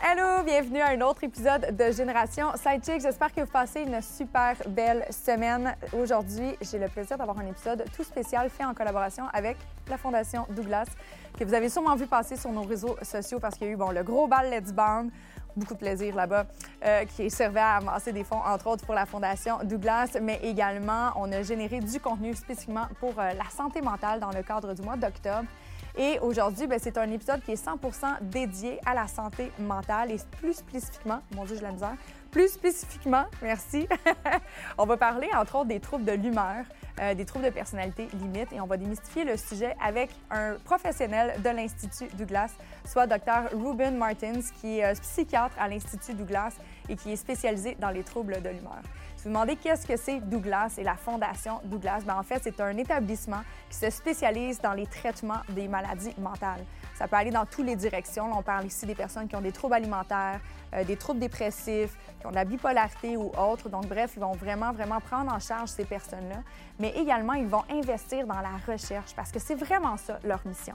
Hello, bienvenue à un autre épisode de Génération Sidechick. J'espère que vous passez une super belle semaine. Aujourd'hui, j'ai le plaisir d'avoir un épisode tout spécial fait en collaboration avec la Fondation Douglas, que vous avez sûrement vu passer sur nos réseaux sociaux parce qu'il y a eu bon, le gros bal Let's Band, beaucoup de plaisir là-bas, euh, qui servait à amasser des fonds, entre autres, pour la Fondation Douglas, mais également, on a généré du contenu spécifiquement pour euh, la santé mentale dans le cadre du mois d'octobre. Et aujourd'hui, ben, c'est un épisode qui est 100% dédié à la santé mentale et plus spécifiquement, mon Dieu, j'ai la misère, plus spécifiquement, merci, on va parler entre autres des troubles de l'humeur, euh, des troubles de personnalité limite et on va démystifier le sujet avec un professionnel de l'Institut Douglas, soit Dr. Ruben Martins, qui est euh, psychiatre à l'Institut Douglas et qui est spécialisé dans les troubles de l'humeur. Si vous demandez qu'est-ce que c'est Douglas et la Fondation Douglas, bien, en fait, c'est un établissement qui se spécialise dans les traitements des maladies mentales. Ça peut aller dans toutes les directions. On parle ici des personnes qui ont des troubles alimentaires, euh, des troubles dépressifs, qui ont de la bipolarité ou autre. Donc, bref, ils vont vraiment, vraiment prendre en charge ces personnes-là. Mais également, ils vont investir dans la recherche parce que c'est vraiment ça leur mission.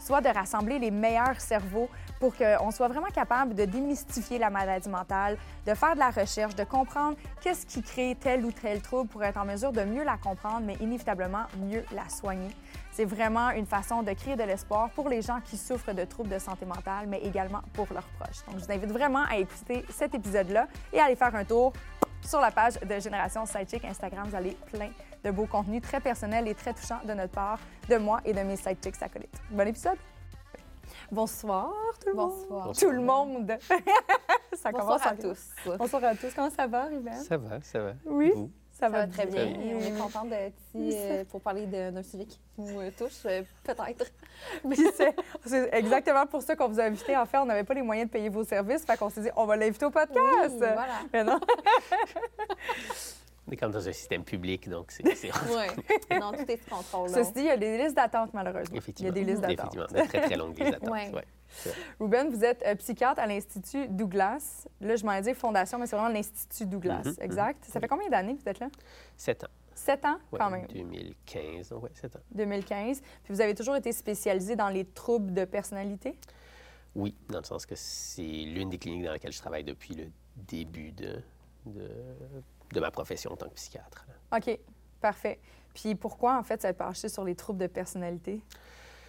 Soit de rassembler les meilleurs cerveaux pour qu'on soit vraiment capable de démystifier la maladie mentale, de faire de la recherche, de comprendre qu'est-ce qui crée tel ou tel trouble pour être en mesure de mieux la comprendre, mais inévitablement mieux la soigner. C'est vraiment une façon de créer de l'espoir pour les gens qui souffrent de troubles de santé mentale, mais également pour leurs proches. Donc, je vous invite vraiment à écouter cet épisode-là et à aller faire un tour sur la page de Génération Sidechick Instagram. Vous allez plein de beaux contenus très personnels et très touchants de notre part, de moi et de mes sidechicks acolytes. Bon épisode! Bonsoir tout le Bonsoir. monde! Tout le monde! ça Bonsoir commence à tous. Bonsoir à tous. Comment ça va, Ruben? Ça va, ça va. Oui? Vous? Ça, Ça va très bien. bien. Et on est content d'être ici euh, pour parler d'un sujet qui nous euh, touche, euh, peut-être. Puis c'est c'est exactement pour ça qu'on vous a invité. En fait, on n'avait pas les moyens de payer vos services, fait qu'on s'est dit, on va l'inviter au podcast. Oui, voilà. Mais non. On est comme dans un système public, donc c'est Oui. Non, tout est sous contrôle. Ceci dit, il y a des listes d'attente, malheureusement. Il y a effectivement. des listes d'attente. Effectivement, de très très longues listes d'attente. Ouais. ouais. Ruben, vous êtes euh, psychiatre à l'Institut Douglas. Là, je m'en dire fondation, mais c'est vraiment l'Institut Douglas, Mhm, exact? Ça fait Oui. combien d'années que vous êtes là? Sept ans. Sept ans, Ouais, quand même. 2015, donc ouais, sept ans. 2015. Puis vous avez toujours été spécialisé dans les troubles de personnalité? Oui, dans le sens que c'est l'une des cliniques dans laquelle je travaille depuis le début de, de, de ma profession en tant que psychiatre. là. OK, parfait. Puis pourquoi, en fait, ça penché sur les troubles de personnalité?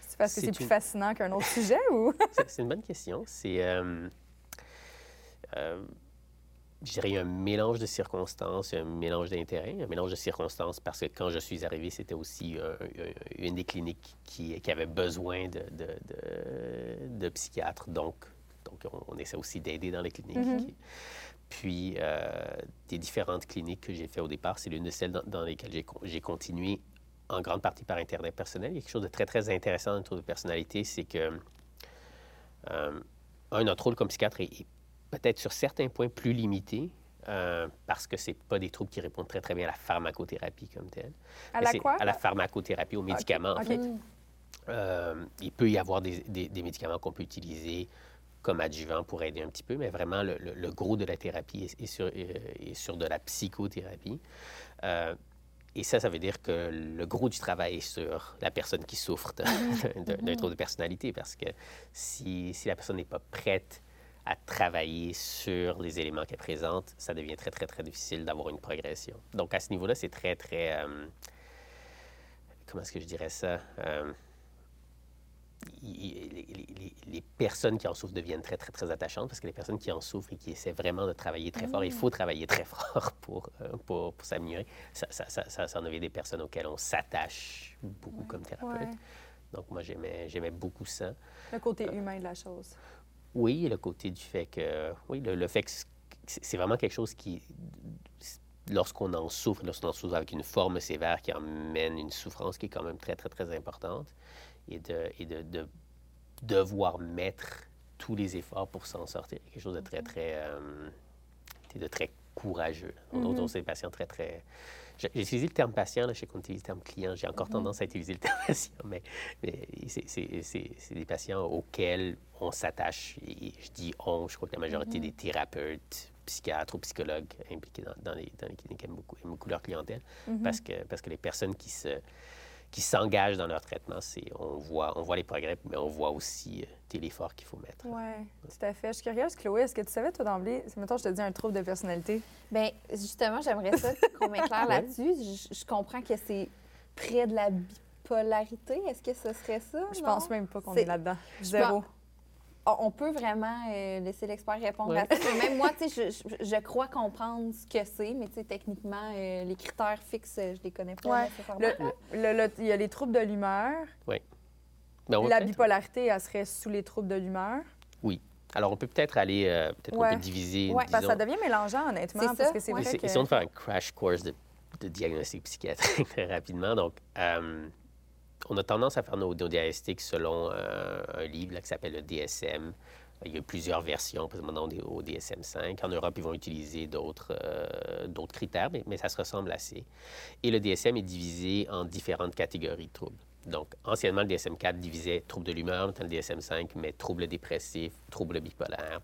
C'est parce que C'est plus fascinant qu'un autre sujet ou? C'est- une bonne question. C'est, euh, euh, je dirais, un mélange de circonstances, un mélange d'intérêts, un mélange de circonstances parce que quand je suis arrivé, c'était aussi euh, une des cliniques qui, qui avait besoin de, de, de- de psychiatres. Donc, donc on, on essaie aussi d'aider dans les cliniques. Mhm. Qui- Puis, euh, des différentes cliniques que j'ai fait au départ, c'est l'une de celles dans, dans lesquelles j'ai con- j'ai continué en grande partie par intérêt personnel. Il y a quelque chose de très, très intéressant autour de personnalité, c'est que euh, un, notre rôle comme psychiatre est, est peut-être sur certains points plus limité euh, parce que c'est pas des troubles qui répondent très, très bien à la pharmacothérapie comme telle. À Mais la quoi? À la pharmacothérapie, aux médicaments, en fait. Euh, il peut y avoir des, des- des médicaments qu'on peut utiliser comme adjuvant pour aider un petit peu, mais vraiment, le, le- le gros de la thérapie est, est sur, est- est sur de la psychothérapie. Euh, et ça, ça veut dire que le gros du travail est sur la personne qui souffre de- d'un trouble de personnalité, parce que si, si la personne n'est pas prête à travailler sur les éléments qu'elle présente, ça devient très, très, très difficile d'avoir une progression. Donc, à ce niveau-là, c'est très, très... euh, comment est-ce que je dirais ça? Euh, les, les- les- les personnes qui en souffrent deviennent très, très, très attachantes parce que les personnes qui en souffrent et qui essaient vraiment de travailler très fort, il faut travailler très fort pour, euh, pour, pour s'améliorer. Ça, ça, ça, ça, ça en devient des personnes auxquelles on s'attache beaucoup comme thérapeute. Ouais. Donc, moi, j'aimais, j'aimais beaucoup ça. Le côté humain de la chose. Oui, le côté du fait que, oui, le, le fait que c'est c'est vraiment quelque chose qui, lorsqu'on en souffre, lorsqu'on en souffre avec une forme sévère qui emmène une souffrance qui est quand même très, très, très importante, et de, et de, de devoir mettre tous les efforts pour s'en sortir, quelque chose de très, très, euh, de très courageux. On Mhm. mm des patients très, très... j'ai utilisé le terme patient, là, je sais qu'on utilise le terme client, j'ai encore tendance à utiliser le terme patient, mais, mais c'est- c'est c'est- c'est des patients auxquels on s'attache. Et je dis on, je crois que la majorité des thérapeutes, psychiatres ou psychologues impliqués dans, dans les, dans les cliniques aiment beaucoup, aiment beaucoup leur clientèle parce, que, parce que les personnes qui se qui s'engagent dans leur traitement, c'est on voit, on voit les progrès, mais on voit aussi euh, l'effort qu'il faut mettre. Oui, tout à fait. Je suis curieuse, Chloé, est-ce que tu savais, toi, d'emblée, si mettons, je te dis un trouble de personnalité, Bien, justement, j'aimerais ça qu'on m'éclaire là-dessus. Je, je comprends que c'est près de la bipolarité. Est-ce que ce serait ça? je non? pense même pas qu'on C'est- est là-dedans. Zéro. On peut vraiment euh, laisser l'expert répondre Ouais. à ça. Mais Même moi, tu sais, je, je- je crois comprendre ce que c'est, mais tu sais, techniquement, euh, les critères fixes, je les connais pas Ouais. nécessairement. Il y a les troubles de l'humeur. On va La peut-être- bipolarité, elle serait sous les troubles de l'humeur. Alors, on peut peut-être aller, euh, peut-être Ouais. peut diviser, Ouais, Parce que ça devient mélangeant, honnêtement, C'est parce ça, que c'est ouais. vrai Essa- que... Essayons de faire un crash course de, de diagnostic psychiatrique très rapidement. Donc, euh, on a tendance à faire nos, nos diagnostics selon euh, un livre là, qui s'appelle le DSM. Il y a plusieurs versions présentement au DSM-5. En Europe, ils vont utiliser d'autres euh, critères, mais, mais ça se ressemble assez. Et le DSM est divisé en différentes catégories de troubles. Donc, anciennement, le DSM-4 divisait troubles de l'humeur, maintenant le DSM-5 met troubles dépressifs, troubles bipolaires,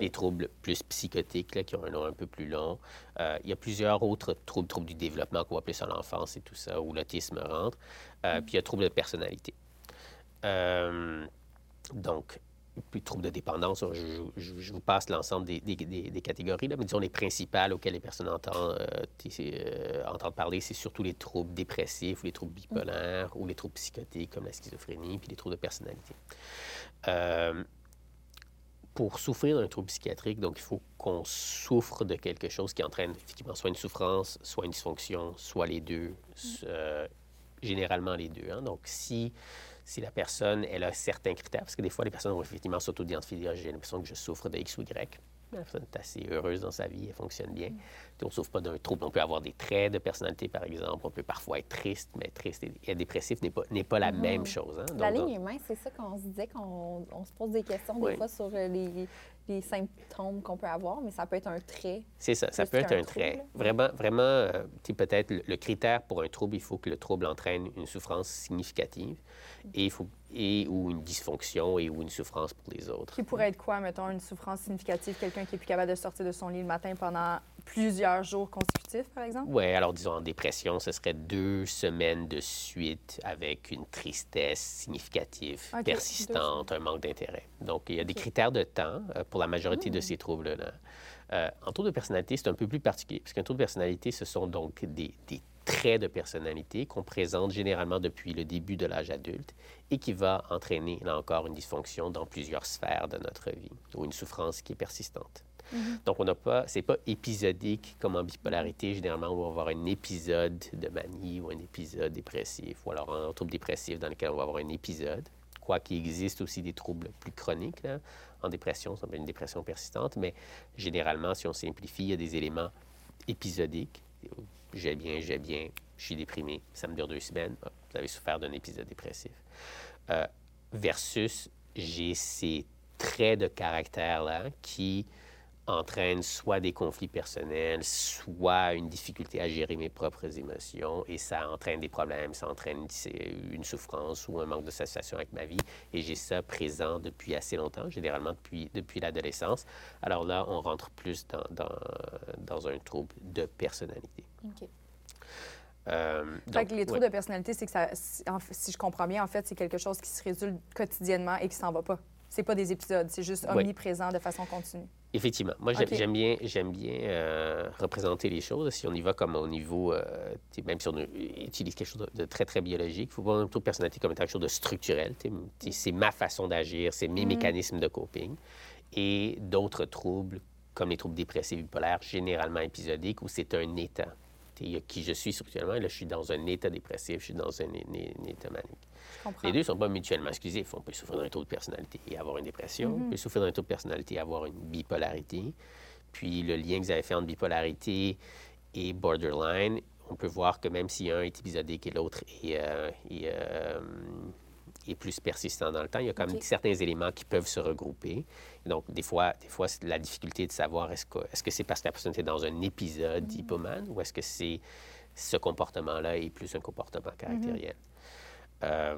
les troubles plus psychotiques, là, qui ont un nom un peu plus long. Euh, il y a plusieurs autres troubles, troubles du développement qu'on voit plus à l'enfance et tout ça, où l'autisme rentre. Euh, Puis il y a troubles de personnalité. Euh, donc, puis troubles de dépendance, je, je- je vous passe l'ensemble des, des- des- des catégories, là, mais disons les principales auxquelles les personnes entendent, euh, euh, entendent parler, c'est surtout les troubles dépressifs ou les troubles bipolaires ou les troubles psychotiques comme la schizophrénie, puis les troubles de personnalité. Pour souffrir d'un trouble psychiatrique, donc il faut qu'on souffre de quelque chose qui entraîne effectivement soit une souffrance, soit une dysfonction, soit les deux, euh, généralement les deux. hein. Donc si, si la personne elle a certains critères, parce que des fois les personnes vont effectivement s'auto-identifier, dire j'ai l'impression que je souffre de X ou Y. La personne est assez heureuse dans sa vie, elle fonctionne bien. On ne souffre pas d'un trouble. On peut avoir des traits de personnalité, par exemple. On peut parfois être triste, mais triste et, dépressif n'est pas, n'est pas la même chose. hein. La Donc, ligne est mince, c'est ça qu'on se disait, qu'on on se pose des questions Oui. des fois sur euh, les, les symptômes qu'on peut avoir, mais ça peut être un trait. C'est ça, ça peut être un trait. trouble. Vraiment, vraiment, euh, peut-être le, le critère pour un trouble, il faut que le trouble entraîne une souffrance significative et, il faut, et ou une dysfonction et ou une souffrance pour les autres. Qui pourrait être quoi, mettons, une souffrance significative, quelqu'un qui est plus capable de sortir de son lit le matin pendant plusieurs jours consécutifs, par exemple? Oui, alors disons en dépression, ce serait deux semaines de suite avec une tristesse significative, persistante, un manque d'intérêt. Donc, il y a des critères de temps euh, pour la majorité de ces troubles-là. Euh, en trouble de personnalité, c'est un peu plus particulier, parce qu'un trouble de personnalité, ce sont donc des, des traits de personnalité qu'on présente généralement depuis le début de l'âge adulte et qui va entraîner, là encore, une dysfonction dans plusieurs sphères de notre vie ou une souffrance qui est persistante. Donc, on n'a pas, c'est pas épisodique comme en bipolarité. Généralement, on va avoir un épisode de manie ou un épisode dépressif, ou alors un trouble dépressif dans lequel on va avoir un épisode. Quoi qu'il existe aussi des troubles plus chroniques. En dépression, ça s'appelle une dépression persistante, mais généralement, si on simplifie, il y a des éléments épisodiques. J'ai bien, j'ai bien, je suis déprimé, ça me dure deux semaines. Vous avez souffert d'un épisode dépressif. Euh, versus, j'ai ces traits de caractère-là qui entraînent soit des conflits personnels, soit une difficulté à gérer mes propres émotions, et ça entraîne des problèmes, ça entraîne une souffrance ou un manque de satisfaction avec ma vie, et j'ai ça présent depuis assez longtemps, généralement depuis, depuis l'adolescence. Alors là, on rentre plus dans, dans, dans un trouble de personnalité. OK. Euh, Fait donc, que les troubles ouais. de personnalité, c'est que ça, si je comprends bien, en fait, c'est quelque chose qui se résulte quotidiennement et qui s'en va pas. C'est pas des épisodes, c'est juste Oui. omniprésent de façon continue. Effectivement. Moi, j'aime bien, j'aime bien euh, représenter les choses. Si on y va comme au niveau, euh, même si on euh, utilise quelque chose de, de très, très biologique, il faut voir un trouble de personnalité comme étant quelque chose de structurel. C'est ma façon d'agir, c'est mes mécanismes de coping. Et d'autres troubles, comme les troubles dépressifs bipolaires, généralement épisodiques, où c'est un état. Il y a qui je suis structurellement, et là, je suis dans un état dépressif, je suis dans un, un état manique. Les deux ne sont pas mutuellement exclusifs. On peut souffrir d'un trouble de personnalité et avoir une dépression. On peut souffrir d'un trouble de personnalité et avoir une bipolarité. Puis le lien que vous avez fait entre bipolarité et borderline, on peut voir que même si un est épisodique et l'autre est, euh, est, euh, est plus persistant dans le temps, il y a quand même certains éléments qui peuvent se regrouper. Donc, des fois, des fois c'est la difficulté de savoir est-ce que c'est parce que la personne était dans un épisode d'hypomane ou est-ce que c'est ce comportement-là est plus un comportement caractériel. Euh,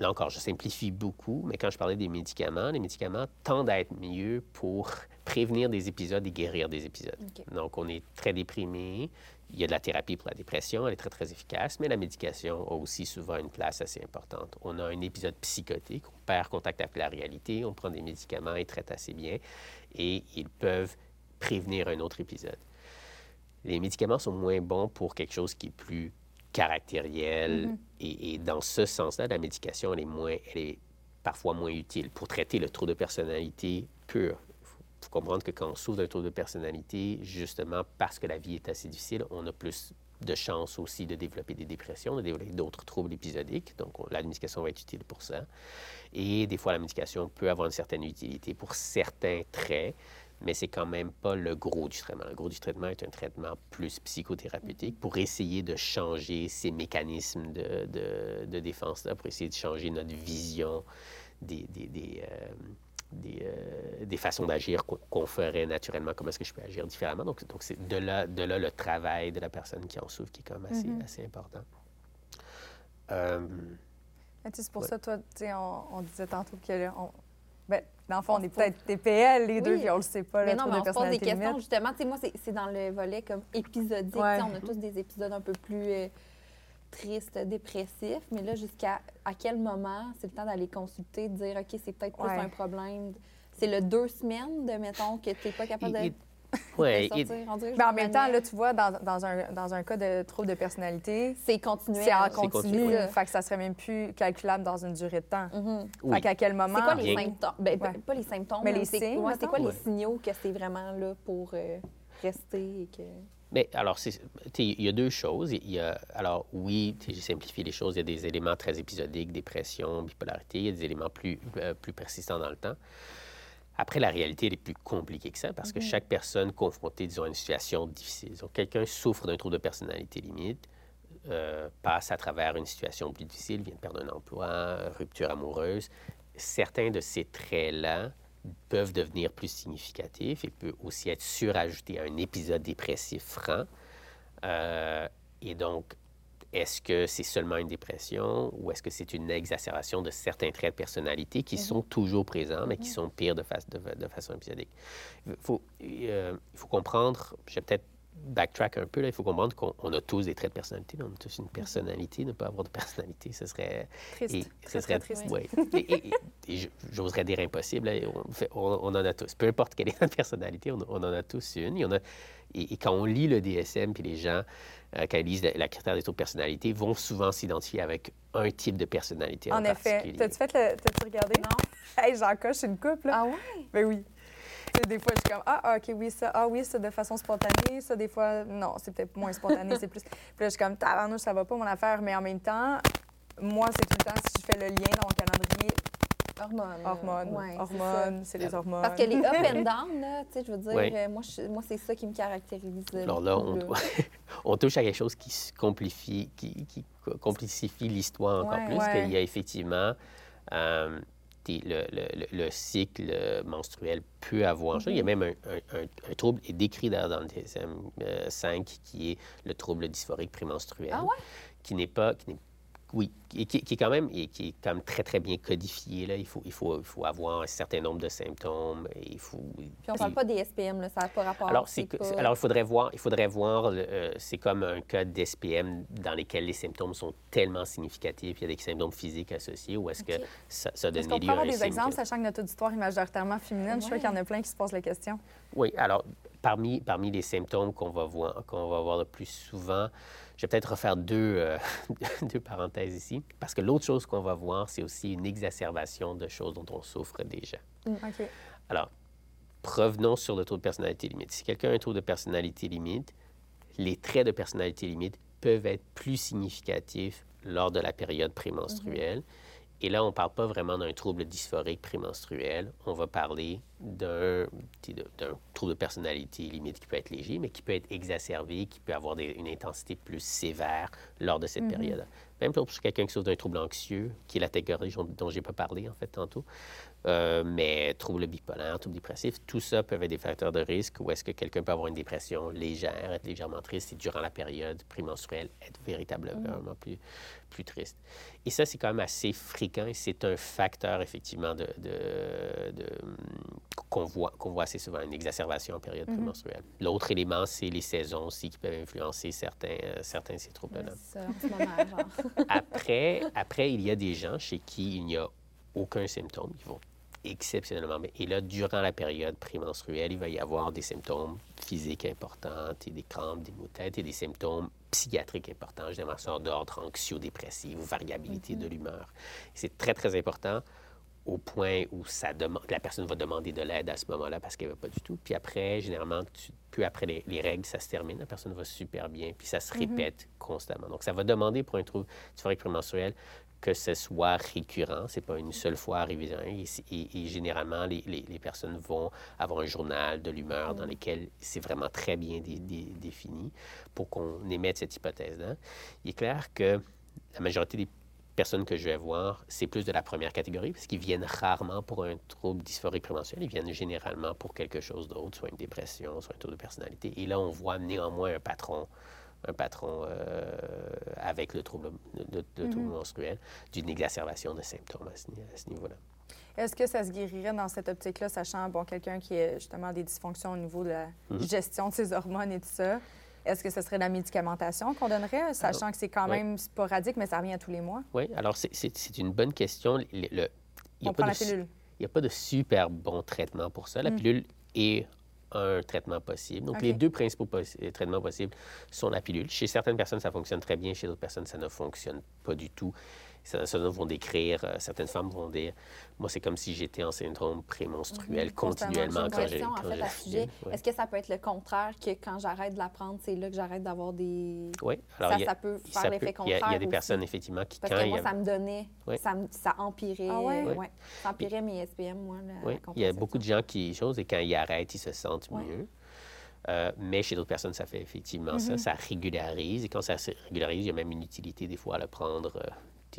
là encore, je simplifie beaucoup, mais quand je parlais des médicaments, les médicaments tendent à être mieux pour prévenir des épisodes et guérir des épisodes. Donc, on est très déprimé. Il y a de la thérapie pour la dépression, elle est très, très efficace, mais la médication a aussi souvent une place assez importante. On a un épisode psychotique, on perd contact avec la réalité, on prend des médicaments, ils traitent assez bien, et ils peuvent prévenir un autre épisode. Les médicaments sont moins bons pour quelque chose qui est plus caractériel, et, et dans ce sens-là, la médication, elle est, moins, elle est parfois moins utile pour traiter le trouble de personnalité pur. Il faut, faut comprendre que quand on souffre d'un trouble de personnalité, justement parce que la vie est assez difficile, on a plus de chances aussi de développer des dépressions, de développer d'autres troubles épisodiques. Donc, on- la médication va être utile pour ça. Et des fois, la médication peut avoir une certaine utilité pour certains traits, mais c'est quand même pas le gros du traitement. Le gros du traitement est un traitement plus psychothérapeutique pour essayer de changer ces mécanismes de, de, de défense-là, pour essayer de changer notre vision des, des, des, euh, des, euh, des façons d'agir qu'on qu'on ferait naturellement. Comment est-ce que je peux agir différemment? Donc, donc c'est de là, de là le travail de la personne qui en souffre qui est quand même assez, assez important. Euh, C'est pour Ouais. ça, toi, on, on disait tantôt que, là, on... ben, dans le fond, on est peut-être TPL, les deux, puis on le sait pas, Mais le non, mais de on se pose des questions, limite. justement. Tu sais, moi, c'est c'est dans le volet comme épisodique. Ouais. On a tous des épisodes un peu plus euh, tristes, dépressifs. Mais là, jusqu'à à quel moment c'est le temps d'aller consulter, de dire, OK, c'est peut-être plus Ouais. un problème? C'est le deux semaines, de, mettons, que tu n'es pas capable et- de, de et- en même temps, là, tu vois, dans, dans un, dans un cas de trouble de personnalité, c'est continuel. c'est en continu, oui. fait que ça serait même plus calculable dans une durée de temps. Oui. Fait qu'à quel moment... C'est quoi les Bien. symptômes? Ben, Ouais. Pas les symptômes, Mais là, les c'est signes, ouais, c'est quoi les signaux que c'est vraiment là pour euh, rester et que... Mais alors, il y a deux choses. Il y a, alors, oui, j'ai simplifié les choses. Il y a des éléments très épisodiques, dépression, bipolarité. Il y a des éléments plus, euh, plus persistants dans le temps. Après, la réalité, elle est plus compliquée que ça parce que chaque personne confrontée, disons, à une situation difficile. Donc, quelqu'un souffre d'un trouble de personnalité limite, euh, passe à travers une situation plus difficile, vient de perdre un emploi, rupture amoureuse. Certains de ces traits-là peuvent devenir plus significatifs et peut aussi être surajouté à un épisode dépressif franc. Euh, et donc, est-ce que c'est seulement une dépression ou est-ce que c'est une exacerbation de certains traits de personnalité qui sont toujours présents, mais qui sont pires de, fa- de, de façon épisodique? Il faut, euh, faut comprendre, je vais peut-être backtrack un peu, là, il faut comprendre qu'on on a tous des traits de personnalité, mais on a tous une personnalité. Ne pas avoir de personnalité, ce serait... Triste. Et Très, ce serait, très triste. ouais. Et, et- et- et je- j'oserais dire impossible. hein, On, fait- on- on en a tous. Peu importe quelle est notre personnalité, on, on en a tous une. Il y en a, et, et quand on lit le DSM, puis les gens, euh, quand ils lisent la, la critère des taux de personnalité, vont souvent s'identifier avec un type de personnalité en, En effet. particulier. T'as-tu fait le... T'as-tu regardé? Non? Hey, j'en coche une couple, là. Ah ouais? Ben oui. Tu sais, des fois, je suis comme, ah, OK, oui, ça, ah, oui, ça, de façon spontanée. Ça, des fois, non, c'est peut-être moins spontané, c'est plus. Puis là, je suis comme, tabarnouche, ça va pas mon affaire. Mais en même temps, moi, c'est tout le temps, si je fais le lien dans mon calendrier, Hormones. hormones, Ouais, hormones, c'est les hormones. Parce que les up and down, là, tu sais, je veux dire, euh, moi, je- moi c'est ça qui me caractérise. Alors là, on, on touche à quelque chose qui se complifie, qui, qui complexifie l'histoire encore Ouais. plus, Ouais. qu'il y a effectivement euh, le, le- le- le cycle menstruel peut avoir. Il y a Mm-hmm. même un, un- un- un trouble est décrit dans, dans le DSM-5 qui est le trouble dysphorique prémenstruel, Ah ouais? qui n'est pas... Qui oui, et qui, qui est quand même, et qui est quand même très, très bien codifié. Là. Il, faut, il, faut, il faut avoir un certain nombre de symptômes. Et il faut, Puis on parle pas des SPM, là, ça n'a pas rapport. alors, c'est, pas- alors, il faudrait voir, il faudrait voir euh, c'est comme un cas d'SPM dans lesquels les symptômes sont tellement significatifs, il y a des symptômes physiques associés, ou est-ce que ça, ça donne Est-ce qu'on peut lieu à avoir un des exemples, sachant que notre auditoire est majoritairement féminin? Je Ouais. qu'il y en a plein qui se posent la question. Oui, alors, parmi, parmi les symptômes qu'on va, voir, qu'on va voir le plus souvent, je vais peut-être refaire deux, euh, deux parenthèses ici, parce que l'autre chose qu'on va voir, c'est aussi une exacerbation de choses dont on souffre déjà. OK. Alors, revenons sur le taux de personnalité limite. Si quelqu'un a un taux de personnalité limite, les traits de personnalité limite peuvent être plus significatifs lors de la période prémenstruelle. Et là, on ne parle pas vraiment d'un trouble dysphorique prémenstruel. On va parler d'un trouble de personnalité limite qui peut être léger, mais qui peut être exacerbé, qui peut avoir des- une intensité plus sévère lors de cette période. Même pour quelqu'un qui souffre d'un trouble anxieux, qui est la catégorie dont je n'ai pas parlé, en fait, tantôt. Euh, mais troubles bipolaires, troubles dépressifs, tout ça peuvent être des facteurs de risque où est-ce que quelqu'un peut avoir une dépression légère, être légèrement triste et durant la période prémenstruelle être véritablement Mm. plus, plus triste. Et ça, c'est quand même assez fréquent et c'est un facteur, effectivement, de, de- de- qu'on voit, qu'on voit assez souvent, une exacerbation en période Mm-hmm. prémenstruelle. L'autre élément, c'est les saisons aussi qui peuvent influencer certains, euh, certains de ces troubles-là. Après, après, il y a des gens chez qui il n'y a aucun symptôme, qui vont exceptionnellement bien. Et là, durant la période prémenstruelle, il va y avoir des symptômes physiques importants, et des crampes, des maux de tête et des symptômes psychiatriques importants, généralement ça d'ordre anxio-dépressif ou variabilité de l'humeur. C'est très, très important au point où ça demande, la personne va demander de l'aide à ce moment-là parce qu'elle ne va pas du tout. Puis après, généralement, tu- peu après les, les règles, ça se termine, la personne va super bien, puis ça se répète constamment. Donc, ça va demander pour un trouble dysphorique prémenstruel que ce soit récurrent, c'est pas une seule fois arrivé. Et, c'est- et- et généralement, les, les- les personnes vont avoir un journal de l'humeur dans lequel c'est vraiment très bien dé- dé- défini pour qu'on émette cette hypothèse-là. Il est clair que la majorité des personnes que je vais voir, c'est plus de la première catégorie, parce qu'ils viennent rarement pour un trouble dysphorique prémenstruel, ils viennent généralement pour quelque chose d'autre, soit une dépression, soit un trouble de personnalité. Et là, on voit néanmoins un patron, un patron euh, avec le trouble, trouble menstruel, d'une exacerbation de symptômes à ce, niveau-là. Est-ce que ça se guérirait dans cette optique-là, sachant, bon, quelqu'un qui a justement des dysfonctions au niveau de la Mhm. gestion de ses hormones et tout ça? Est-ce que ce serait la médicamentation qu'on donnerait, sachant que c'est quand oui. même sporadique, mais ça revient à tous les mois? Oui, alors c'est- une bonne question. Le- le- il y a On pas prend la de pilule. Il n'y a pas de super bon traitement pour ça. La Mm. pilule est un traitement possible. Donc, les deux principaux possi- traitements possibles sont la pilule. Chez certaines personnes, ça fonctionne très bien. Chez d'autres personnes, ça ne fonctionne pas du tout. Certaines vont décrire, euh, certaines femmes vont dire, moi, c'est comme si j'étais en syndrome prémenstruel continuellement quand j'ai question, en fait, sujet. Ouais. Est-ce que ça peut être le contraire, que quand j'arrête de la prendre, c'est là que j'arrête d'avoir des... Oui, Ça, il y a- ça peut faire l'effet il y a- contraire Il y a des aussi. personnes, effectivement, qui, Parce quand que moi, a- ça me donnait, Oui. ça, me- ça empirait, Ah ouais? Oui. ça empirait mes SPM, moi, la, il y a beaucoup de gens qui chose et quand ils arrêtent, ils se sentent Ouais. mieux. Euh, mais chez d'autres personnes, ça fait effectivement Mm-hmm. ça. Ça régularise. Et quand ça se régularise, il y a même une utilité des fois à le prendre euh,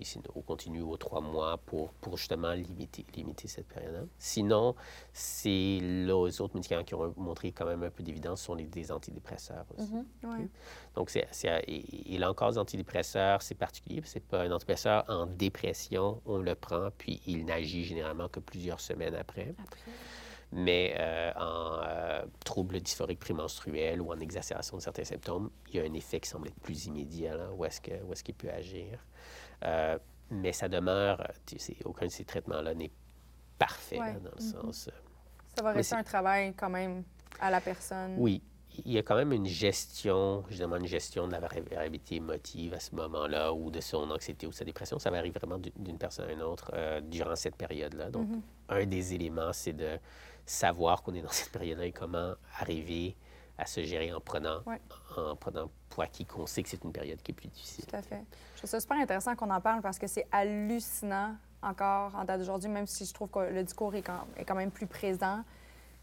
tu sais, au continu aux trois mois pour, pour justement limiter, limiter cette période-là. Sinon, c'est les autres médicaments qui ont montré quand même un peu d'évidence sont les, des antidépresseurs aussi. Mm-hmm. Ouais. Donc, c'est, c'est- et, et là encore, les antidépresseurs, c'est particulier. parce que C'est pas un antidépresseur en dépression, on le prend, puis il n'agit généralement que plusieurs semaines après. Après. Mais euh, en euh, trouble dysphorique prémenstruel ou en exacerbation de certains symptômes, il y a un effet qui semble être plus immédiat, là, où est-ce que- où est-ce qu'il peut agir. Euh, mais ça demeure, tu sais, aucun de ces traitements-là n'est parfait, Ouais. là, dans le sens... euh, Ça va rester un travail quand même à la personne. Oui, il y a quand même une gestion, demande une gestion de la vari- variabilité émotive à ce moment-là, ou de son anxiété ou de sa dépression. Ça varie vraiment d'une- personne à une autre euh, durant cette période-là. Donc, Mhm. un des éléments, c'est de savoir qu'on est dans cette période-là et comment arriver à se gérer en prenant, Ouais. en prenant pour acquis qu'on sait que c'est une période qui est plus difficile. Tout à fait. Je trouve ça super intéressant qu'on en parle parce que c'est hallucinant encore en date d'aujourd'hui, même si je trouve que le discours est quand, est quand même plus présent.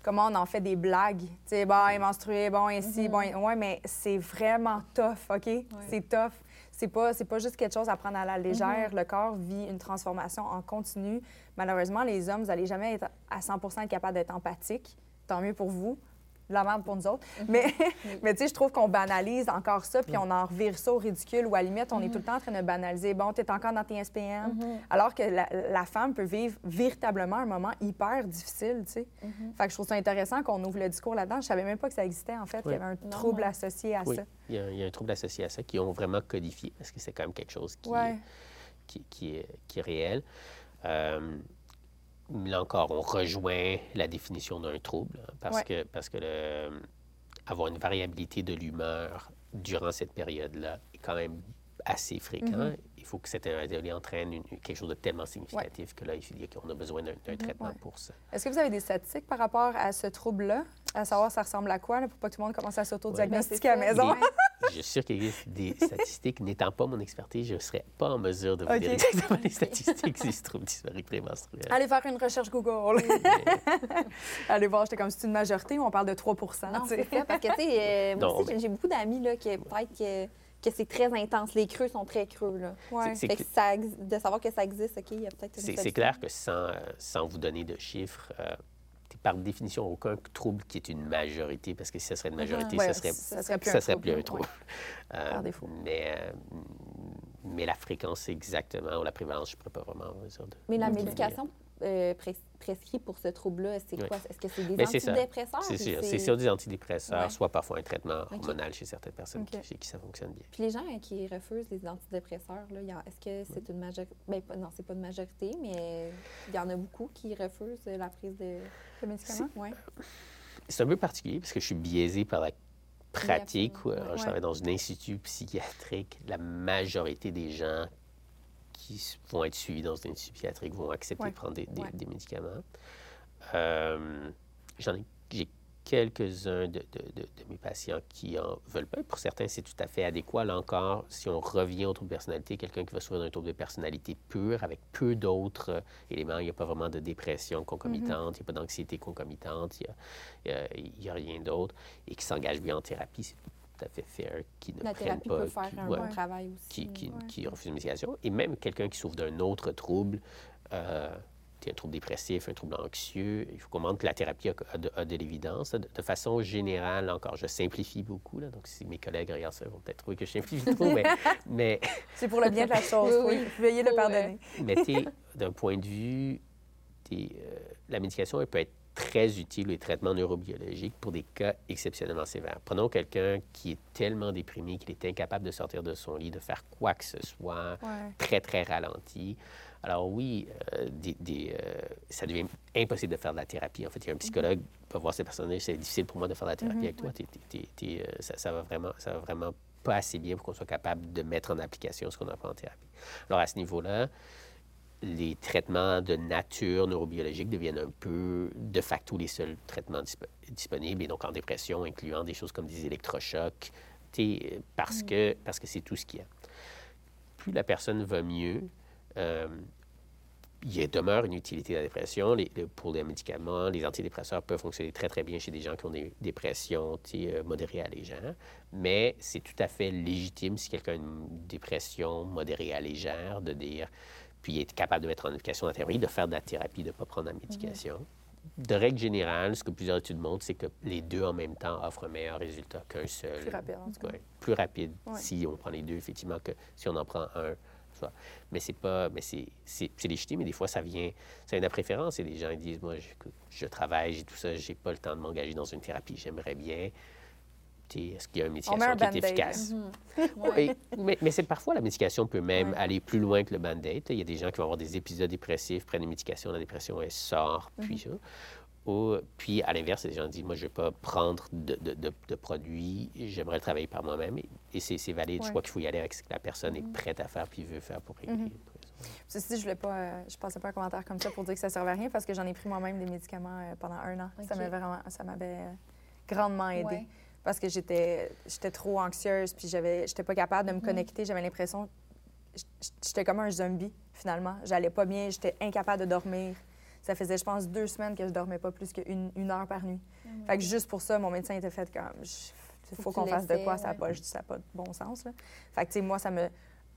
Comment on en fait des blagues. Tu sais, bon, il est menstrué, bon, ici, bon, ouais, mais c'est vraiment tough, OK? C'est tough. C'est pas, c'est pas juste quelque chose à prendre à la légère. Le corps vit une transformation en continu. Malheureusement, les hommes, vous n'allez jamais être à 100 être capable d'être empathique. Tant mieux pour vous. De la merde pour nous autres. Mais, mais tu sais, je trouve qu'on banalise encore ça, puis on en revire ça au ridicule, ou à la limite, on est tout le temps en train de banaliser. Bon, tu es encore dans tes SPM. Alors que la, la femme peut vivre véritablement un moment hyper difficile, tu sais. Fait que je trouve ça intéressant qu'on ouvre le discours là-dedans. Je savais même pas que ça existait, en fait, qu'il y avait un Non, trouble non. associé à Oui, ça. il y, a, il y a un trouble associé à ça qui ont vraiment codifié, parce que c'est quand même quelque chose qui, Ouais. est, qui, qui est, qui est réel. Euh, là encore, on rejoint la définition d'un trouble, hein, parce Ouais. que, parce que le- avoir une variabilité de l'humeur durant cette période-là est quand même assez fréquent. Mm-hmm. Il faut que cette variabilité entraîne une- quelque chose de tellement significatif que là, il faut dire qu'on a besoin d'un traitement Mm-hmm. Ouais. pour ça. Est-ce que vous avez des statistiques par rapport à ce trouble-là? À savoir, ça ressemble à quoi, là, pour pas que tout le monde commence à s'auto-diagnostiquer Ouais, à la ben, maison? Je suis sûr qu'il existe des statistiques. N'étant pas mon expertise, je ne serais pas en mesure de vous dire exactement les statistiques si se trouve prémenstruel. Allez faire une recherche Google. Mais- Allez voir, j'étais comme si c'est une majorité ou on parle de 3% Non, c'est ça, parce que, tu sais, euh, moi Non, aussi, mais- j'ai beaucoup d'amis, là, qui peut-être que que c'est très intense. Les creux sont très creux. Là. Ouais. C'est- Fait que ça, ex- de savoir que ça existe, OK, il y a peut-être une C'est clair que sans, euh, sans vous donner de chiffres, euh, par définition aucun trouble qui est une majorité, parce que si ça serait une majorité, Ouais, ça serait, ça serait plus ça un serait trouble, plus un ouais. trouble. Euh, Par défaut. Mais, euh, mais la fréquence exactement, ou la prévalence, je ne pourrais pas vraiment vous dire. de- Mais la médication euh, pres- prescrite pour ce trouble-là, c'est Oui. quoi? Est-ce que c'est des Ben, antidépresseurs? C'est sûr. C'est sur des antidépresseurs, Ouais. soit parfois un traitement hormonal chez certaines personnes qui, chez qui ça fonctionne bien. Puis les gens qui refusent les antidépresseurs, là, il y en- est-ce que c'est une majorité? Ben, pas- non, c'est pas une majorité, mais il y en a beaucoup qui refusent la prise de. Le médicament? Oui. C'est un peu particulier parce que je suis biaisé par la pratique. où, alors, je travaille dans un institut psychiatrique. La majorité des gens qui vont être suivis dans un institut psychiatrique vont accepter Ouais. de prendre des, des- Ouais. des médicaments. Euh, J'en ai, j'ai quelques-uns de, de- de- de mes patients qui en veulent pas. Pour certains, c'est tout à fait adéquat. Là encore, si on revient au trouble de personnalité, quelqu'un qui va souffrir d'un trouble de personnalité pur, avec peu d'autres euh, éléments, il n'y a pas vraiment de dépression concomitante, il n'y a pas d'anxiété concomitante, il n'y a, rien d'autre, et qui s'engage bien en thérapie, c'est tout à fait fair, qui ne La thérapie pas, peut faire qui- un ouais, bon travail aussi. qui, qui, Ouais. qui refuse une médication. Et même quelqu'un qui souffre d'un autre trouble, euh, un trouble dépressif, un trouble anxieux, il faut qu'on montre que la thérapie a, a de, l'évidence. De, de façon générale, encore, je simplifie beaucoup, là, donc si mes collègues regardent ça, ils vont peut-être trouver que je simplifie trop, mais, mais, C'est pour le bien de la chose. Oui. Veuillez le pardonner. mais d'un point de vue, euh, la médication, elle peut être très utile, les traitements neurobiologiques, pour des cas exceptionnellement sévères. Prenons quelqu'un qui est tellement déprimé qu'il est incapable de sortir de son lit, de faire quoi que ce soit, Ouais. très, très ralenti. Alors oui, euh, des- des, euh, ça devient impossible de faire de la thérapie. En fait, il y a un psychologue qui peut voir ces personnes c'est difficile pour moi de faire de la thérapie avec toi. Euh, ça, ça va vraiment, ça va vraiment pas assez bien pour qu'on soit capable de mettre en application ce qu'on apprend en thérapie. Alors à ce niveau-là, les traitements de nature neurobiologique deviennent un peu de facto les seuls traitements dispo- disponibles, et donc en dépression, incluant des choses comme des électrochocs, parce que parce que c'est tout ce qu'il y a. Plus la personne va mieux, euh, il demeure une utilité de la dépression. Les- pour les médicaments, les antidépresseurs peuvent fonctionner très, très bien chez des gens qui ont des dépressions euh, modérées à légères. Mais c'est tout à fait légitime si quelqu'un a une dépression modérée à légère de dire, puis est capable de mettre en application la théorie, de faire de la thérapie, de ne pas prendre la médication. De règle générale, ce que plusieurs études montrent, c'est que les deux en même temps offrent un meilleur résultat qu'un seul. Plus rapide, en tout cas. Ouais, plus rapide Ouais. si on prend les deux, effectivement, que si on en prend un. Mais c'est pas, mais c'est, légitime, mais des fois, ça vient, ça vient de la préférence. Et les gens ils disent, moi, je, je travaille, j'ai tout ça, j'ai pas le temps de m'engager dans une thérapie, j'aimerais bien. Est-ce qu'il y a une médication qui est efficace? Ouais. Oui, mais, mais c'est parfois la médication peut même Ouais. aller plus loin que le band-aid. Il y a des gens qui vont avoir des épisodes dépressifs, prennent une médication, la dépression elle sort, puis ça. Ou, puis à l'inverse, les gens disent moi je ne vais pas prendre de, de, de- de produits, j'aimerais le travailler par moi-même. Et, et c'est, valide. Je crois qu'il faut y aller avec ce que la personne est prête à faire puis veut faire pour régler. Ceci dit, je voulais pas, euh, je passais pas un commentaire comme ça pour dire que ça servait à rien parce que j'en ai pris moi-même des médicaments euh, pendant un an. Ça m'avait vraiment, ça m'avait euh, grandement aidé Ouais. parce que j'étais, j'étais trop anxieuse puis j'avais, j'étais pas capable de me connecter. J'avais l'impression, j'étais comme un zombie finalement. J'allais pas bien, j'étais incapable de dormir. Ça faisait, je pense, deux semaines que je dormais pas plus qu'une une heure par nuit. Fait que juste pour ça, mon médecin était fait comme, il faut, qu'on fasse de quoi, ça n'a pas, pas de bon sens. Là. Fait que, tu sais, moi, ça me.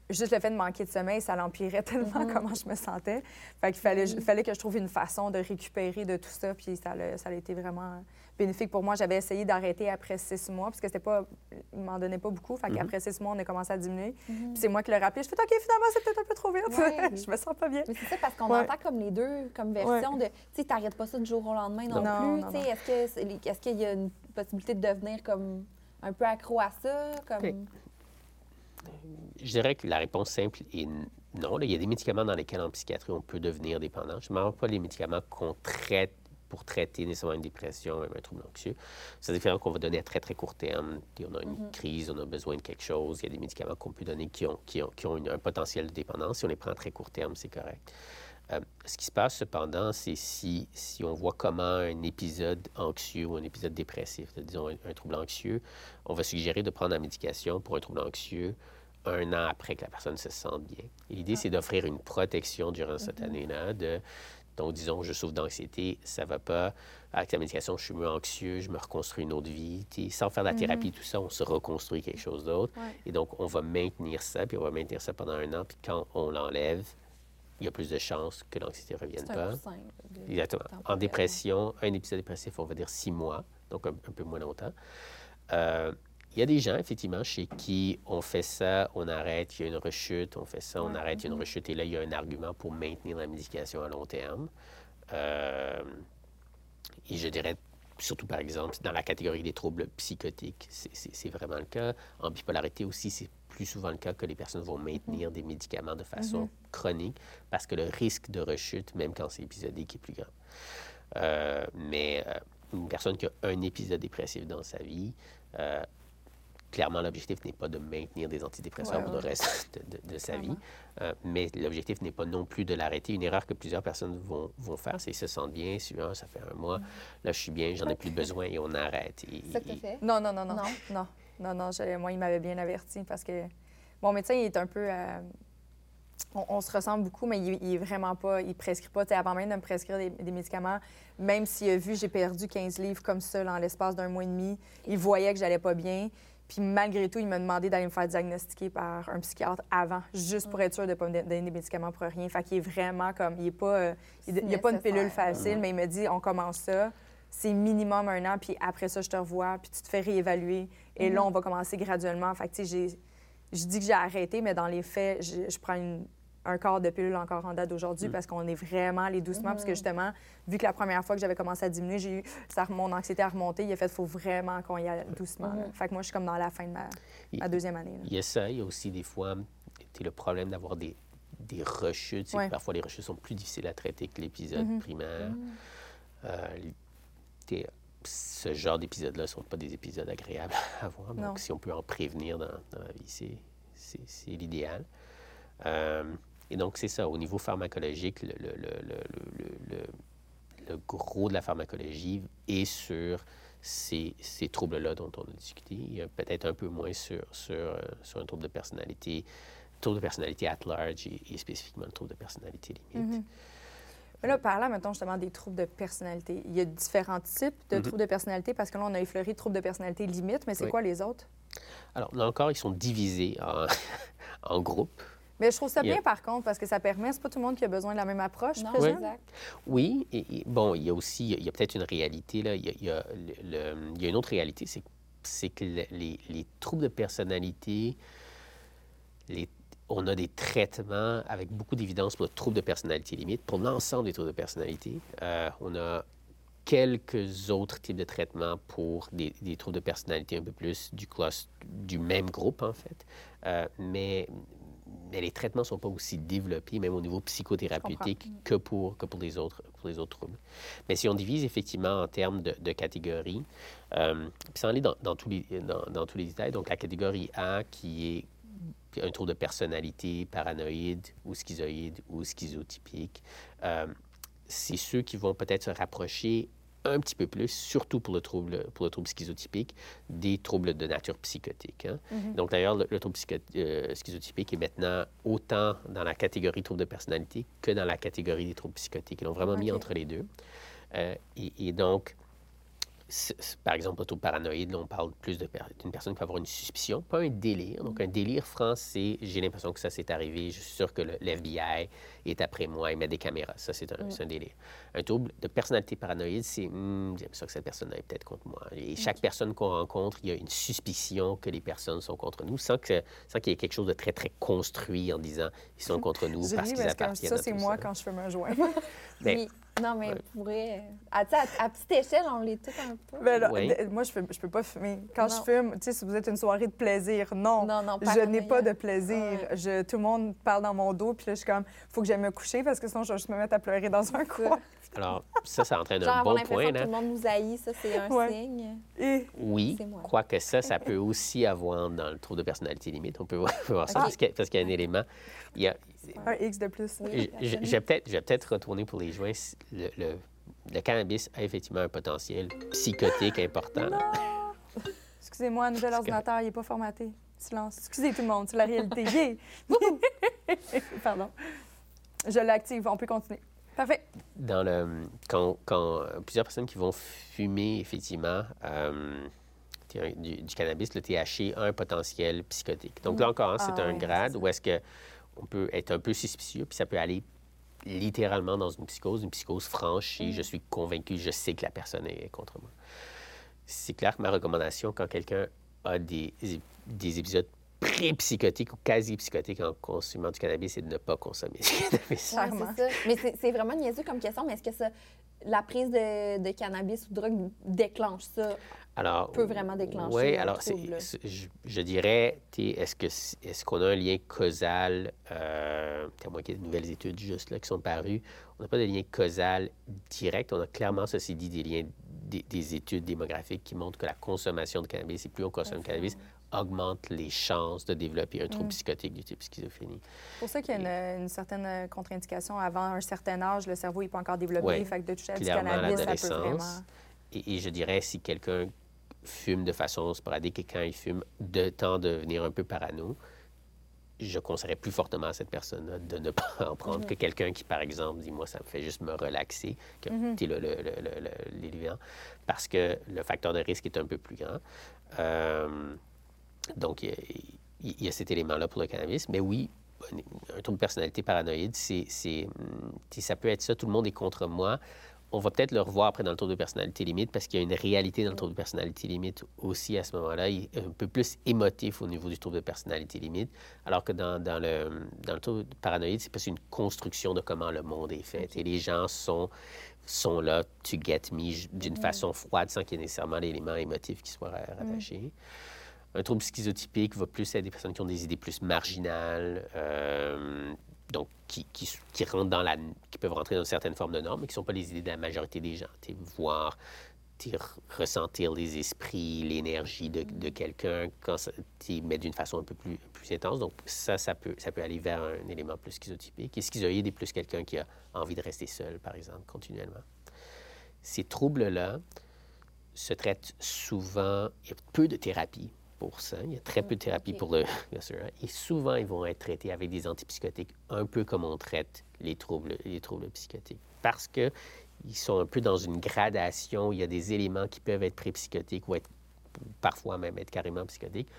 Juste le fait de manquer de sommeil, ça l'empirait tellement comment je me sentais. Fait qu'il fallait, Oui. fallait que je trouve une façon de récupérer de tout ça. Puis ça a, ça a été vraiment bénéfique pour moi. J'avais essayé d'arrêter après six mois, parce que c'était pas. Il m'en donnait pas beaucoup. Fait qu'après six mois, on a commencé à diminuer. Puis c'est moi qui l'ai rappelé. Je fais OK, finalement, c'est peut-être un peu trop vite. Ouais. je me sens pas bien. Mais c'est ça, parce qu'on Ouais. entend comme les deux, comme version de, tu sais, t'arrêtes pas ça du jour au lendemain non, Non, plus. tu sais, Est-ce que c'est- est-ce qu'il y a une possibilité de devenir comme un peu accro à ça? Comme... Je dirais que la réponse simple est non. Là, il y a des médicaments dans lesquels en psychiatrie on peut devenir dépendant. Je ne parle pas les médicaments qu'on traite pour traiter nécessairement une dépression, même un trouble anxieux. C'est différent qu'on va donner à très, très court terme. On a une crise, on a besoin de quelque chose. Il y a des médicaments qu'on peut donner qui ont, qui ont, qui ont une- un potentiel de dépendance. Si on les prend à très court terme, c'est correct. Euh, ce qui se passe cependant, c'est si, si on voit comment un épisode anxieux ou un épisode dépressif, disons un, un trouble anxieux, on va suggérer de prendre la médication pour un trouble anxieux un an après que la personne se sente bien. L'idée, c'est d'offrir une protection durant cette année-là, de Donc, disons, je souffre d'anxiété, ça ne va pas. Avec la médication, je suis mieux anxieux, je me reconstruis une autre vie. Sans faire de la thérapie, tout ça, on se reconstruit quelque chose d'autre. Mm-hmm. Ouais. Et donc, on va maintenir ça, puis on va maintenir ça pendant un an. Puis quand on l'enlève, il y a plus de chances que l'anxiété ne revienne pas. de- Exactement. En dépression, un épisode dépressif, on va dire six mois, donc un, un peu moins longtemps. Euh, il y a des gens, effectivement, chez qui on fait ça, on arrête, il y a une rechute, on fait ça, on arrête, il y a une rechute, et là, il y a un argument pour maintenir la médication à long terme. Euh, et je dirais, surtout par exemple, dans la catégorie des troubles psychotiques, c'est- vraiment le cas. En bipolarité aussi, c'est plus souvent le cas que les personnes vont maintenir des médicaments de façon chronique parce que le risque de rechute, même quand c'est épisodique, est plus grand. Euh, mais euh, une personne qui a un épisode dépressif dans sa vie, clairement, l'objectif n'est pas de maintenir des antidépresseurs Ouais, pour le reste de, de- de sa vie. Euh, mais l'objectif n'est pas non plus de l'arrêter. Une erreur que plusieurs personnes vont, vont faire, c'est se sentent bien, un, ça fait un mois, là, je suis bien, j'en ai plus besoin et on arrête. Et- C'est ça que et- fait? Non, non, non, non. Non? Non, non, non. je- moi, il m'avait bien averti parce que mon médecin, il est un peu. euh, on, on se ressemble beaucoup, mais il, il est vraiment pas. Il prescrit pas. Tu sais, avant même de me prescrire des, des médicaments, même s'il a vu que j'ai perdu 15 livres comme ça dans l'espace d'un mois et demi, il voyait que j'allais pas bien. Puis malgré tout, il m'a demandé d'aller me faire diagnostiquer par un psychiatre avant, juste pour être sûr de ne pas me donner des médicaments pour rien. Fait qu'il est vraiment comme. Il pas. euh, il n'y a pas une pilule facile, mais il me dit on commence ça. C'est minimum un an, puis après ça, je te revois, puis tu te fais réévaluer. Et là, on va commencer graduellement. Fait que, tu sais, j'ai- je dis que j'ai arrêté, mais dans les faits, je, je prends une- un quart de pilule encore en date d'aujourd'hui parce qu'on est vraiment allé doucement. Parce que justement, vu que la première fois que j'avais commencé à diminuer, j'ai eu, ça, mon anxiété a remonté. Il a fait, il faut vraiment qu'on y aille doucement. là. Fait que moi, je suis comme dans la fin de ma, ma deuxième année. là. Il y a ça, il y a aussi des fois le problème d'avoir des, des rechutes. Ouais. parfois, les rechutes sont plus difficiles à traiter que l'épisode Mhm. primaire. Euh, ce genre d'épisodes-là ne sont pas des épisodes agréables à voir. Non. Donc, si on peut en prévenir dans, dans la vie, c'est- c'est c'est l'idéal. Euh, et donc, c'est ça. Au niveau pharmacologique, le, gros de la pharmacologie est sur ces, ces troubles-là dont on a discuté. Peut-être un peu moins sur, sur, euh, sur un trouble de personnalité, trouble de personnalité at large et, et spécifiquement le trouble de personnalité limite. Mais là, parlant, mettons, justement, des troubles de personnalité. Il y a différents types de Mhm. troubles de personnalité parce que là, on a effleuré troubles de personnalité limite, mais c'est Oui. quoi les autres? Alors, là encore, ils sont divisés en, en groupes. Mais je trouve ça a- bien, par contre, parce que ça permet, c'est pas tout le monde qui a besoin de la même approche, Non, exact. Oui, et, et bon, il y a aussi, il y a peut-être une réalité, là. Il y a, il y a le- le- il y a une autre réalité, c'est, c'est que le- les, les troubles de personnalité, les- on a des traitements avec beaucoup d'évidence pour le trouble de personnalité limite, pour l'ensemble des troubles de personnalité. Euh, on a quelques autres types de traitements pour des, des troubles de personnalité un peu plus du cluster, du même groupe, en fait. Euh, mais, mais les traitements ne sont pas aussi développés, même au niveau psychothérapeutique, que pour, que pour, les autres, pour les autres troubles. Mais si on divise effectivement en termes de, de catégories, euh, puis sans aller dans, dans tous les, dans, dans tous les détails, donc la catégorie A qui est un trouble de personnalité paranoïde ou schizoïde ou schizotypique, euh, c'est ceux qui vont peut-être se rapprocher un petit peu plus, surtout pour le trouble, pour le trouble schizotypique, des troubles de nature psychotique. hein. Donc d'ailleurs, le, le trouble euh, schizotypique est maintenant autant dans la catégorie trouble de personnalité que dans la catégorie des troubles psychotiques. Ils l'ont vraiment mis entre les deux. Euh, et, et donc, par exemple, le trouble paranoïde, là, on parle plus per- d'une personne qui peut avoir une suspicion, pas un délire. Donc, un délire franc, c'est j'ai l'impression que ça s'est arrivé, je suis sûr que le, l'FBI est après moi, il met des caméras. Ça, c'est un, c'est un délire. Un trouble de personnalité paranoïde, c'est Hmm, j'ai l'impression que cette personne est peut-être contre moi. Et chaque personne qu'on rencontre, il y a une suspicion que les personnes sont contre nous, sans qu'il y ait quelque chose de très, très construit en disant ils sont contre nous parce qu'ils appartiennent ça, à c'est tout moi ça. quand je fais me joindre. Ben, Oui. Non, mais ouais. pour vrai, à, à, petite échelle, on l'est tous un peu. Ben là, Oui. moi, je peux, je peux pas fumer. Quand Non. je fume, tu sais, si vous êtes une soirée de plaisir, non. Non, non, je n'ai pas de plaisir. Ouais. Je, tout le monde parle dans mon dos, puis là, je suis comme, faut que j'aille me coucher parce que sinon, je vais juste me mettre à pleurer dans un coin. Alors, ça, ça entraîne Genre, un bon l'impression point. que tout le monde nous haït, ça, c'est un Ouais. signe. Et Oui, quoique ça, ça peut aussi avoir dans le trouble de personnalité limite. On peut voir, on peut voir ça parce qu'il y a- y un élément. Il y a, un X de plus. Oui, je, je- je vais peut-être, je vais peut-être retourner pour les joints. Le, le- le cannabis a effectivement un potentiel psychotique important. Excusez-moi, nouvel ordinateur, il n'est pas formaté. Silence. Excusez tout le monde, c'est la réalité. Pardon. Je l'active, on peut continuer. Parfait. Dans le, quand, quand euh, plusieurs personnes qui vont fumer, effectivement, euh, du, du cannabis, le THC a un potentiel psychotique. Donc là encore, hein, c'est Ah un grade où est-ce que on peut être un peu suspicieux, puis ça peut aller littéralement dans une psychose, une psychose franchie. Je suis convaincu, je sais que la personne est contre moi. C'est clair que ma recommandation, quand quelqu'un a des, des épisodes pré-psychotiques ou quasi-psychotiques en consommant du cannabis, c'est de ne pas consommer du cannabis. Ouais, Clairement. c'est ça. Mais c'est- c'est vraiment niaiseux comme question, mais est-ce que ça, la prise de, de cannabis ou de drogue déclenche ça? Alors, peut vraiment déclencher Oui, alors je, je dirais, est-ce que c- est-ce qu'on a un lien causal, euh, à moins qu'il y ait de nouvelles études juste là qui sont parues, on n'a pas de lien causal direct. On a clairement, ceci dit, des liens, des, des études démographiques qui montrent que la consommation de cannabis, et plus on consomme de cannabis, augmente les chances de développer un Mm. trouble psychotique du type schizophrénie. C'est pour ça qu'il y a une, une certaine euh, contre-indication. Avant un certain âge, le cerveau n'est pas encore développé. Ouais. Fait que de toucher à du cannabis, ça peut vraiment... Et, et je dirais, si quelqu'un fume de façon sporadique et quand il fume, de temps de devenir un peu parano, je conseillerais plus fortement à cette personne-là de ne pas en prendre que quelqu'un qui, par exemple, dit Moi, ça me fait juste me relaxer, que sais, le, le, parce que le facteur de risque est un peu plus grand. Euh, donc, il y a- il y, a cet élément-là pour le cannabis. Mais oui, un, trouble de personnalité paranoïde, c'est, hum, tu ça peut être ça. Tout le monde est contre moi. On va peut-être le revoir après dans le trouble de personnalité limite parce qu'il y a une réalité dans le trouble de personnalité limite aussi à ce moment-là. Il est un peu plus émotif au niveau du trouble de personnalité limite, alors que dans, dans le, dans le trouble paranoïde, c'est plus une construction de comment le monde est fait. Et les gens sont, sont là, to get me, d'une façon froide sans qu'il y ait nécessairement l'élément émotif qui soit ra- rattaché. Un trouble schizotypique va plus être des personnes qui ont des idées plus marginales, euh, donc qui, rentrent dans la, qui peuvent rentrer dans une certaine forme de norme, mais qui ne sont pas les idées de la majorité des gens. Voir, r- ressentir les esprits, l'énergie de, quelqu'un, mais d'une façon un peu plus, intense. Donc ça, ça peut, ça peut aller vers un élément plus schizotypique. Et schizoïde est plus quelqu'un qui a envie de rester seul, par exemple, continuellement. Ces troubles-là se traitent souvent, il y a peu de thérapie. Il y a très peu de thérapie pour le, bien sûr. hein. Et souvent, ils vont être traités avec des antipsychotiques, un peu comme on traite les troubles, les troubles psychotiques. Parce que ils sont un peu dans une gradation. Il y a des éléments qui peuvent être pré-psychotiques ou être, parfois même être carrément psychotiques.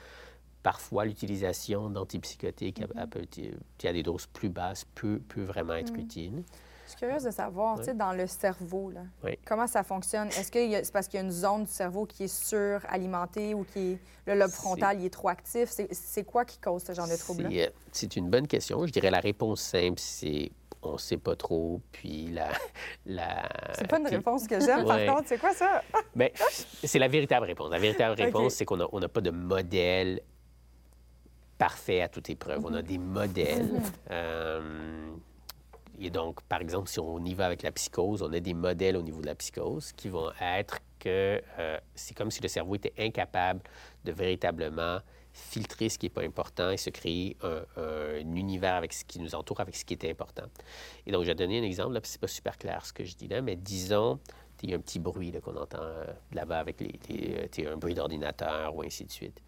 Parfois, l'utilisation d'antipsychotiques à- à, petit- à des doses plus basses peut, peut vraiment être utile. Je suis curieuse de savoir, tu sais, dans le cerveau, là, Oui. comment ça fonctionne? Est-ce que c'est parce qu'il y a une zone du cerveau qui est suralimentée ou qui est, le lobe frontal il est trop actif? C'est- quoi qui cause ce genre de trouble-là? C'est, euh, C'est une bonne question. Je dirais la réponse simple, c'est on ne sait pas trop. Puis la. la C'est pas une puis- réponse que j'aime, Ouais. par contre. C'est quoi ça? Ben, c'est la véritable réponse. La véritable réponse, c'est qu'on n'a on pas de modèle parfait à toute épreuve. On a Mhm. des modèles. Euh, et donc, par exemple, si on y va avec la psychose, on a des modèles au niveau de la psychose qui vont être que euh, c'est comme si le cerveau était incapable de véritablement filtrer ce qui n'est pas important et se créer un, un univers avec ce qui nous entoure, avec ce qui est important. Et donc, je vais donner un exemple, là, c'est pas super clair ce que je dis là, mais disons, il y a un petit bruit qu'on entend euh, là-bas avec les, les, euh, un bruit d'ordinateur ou ainsi de suite.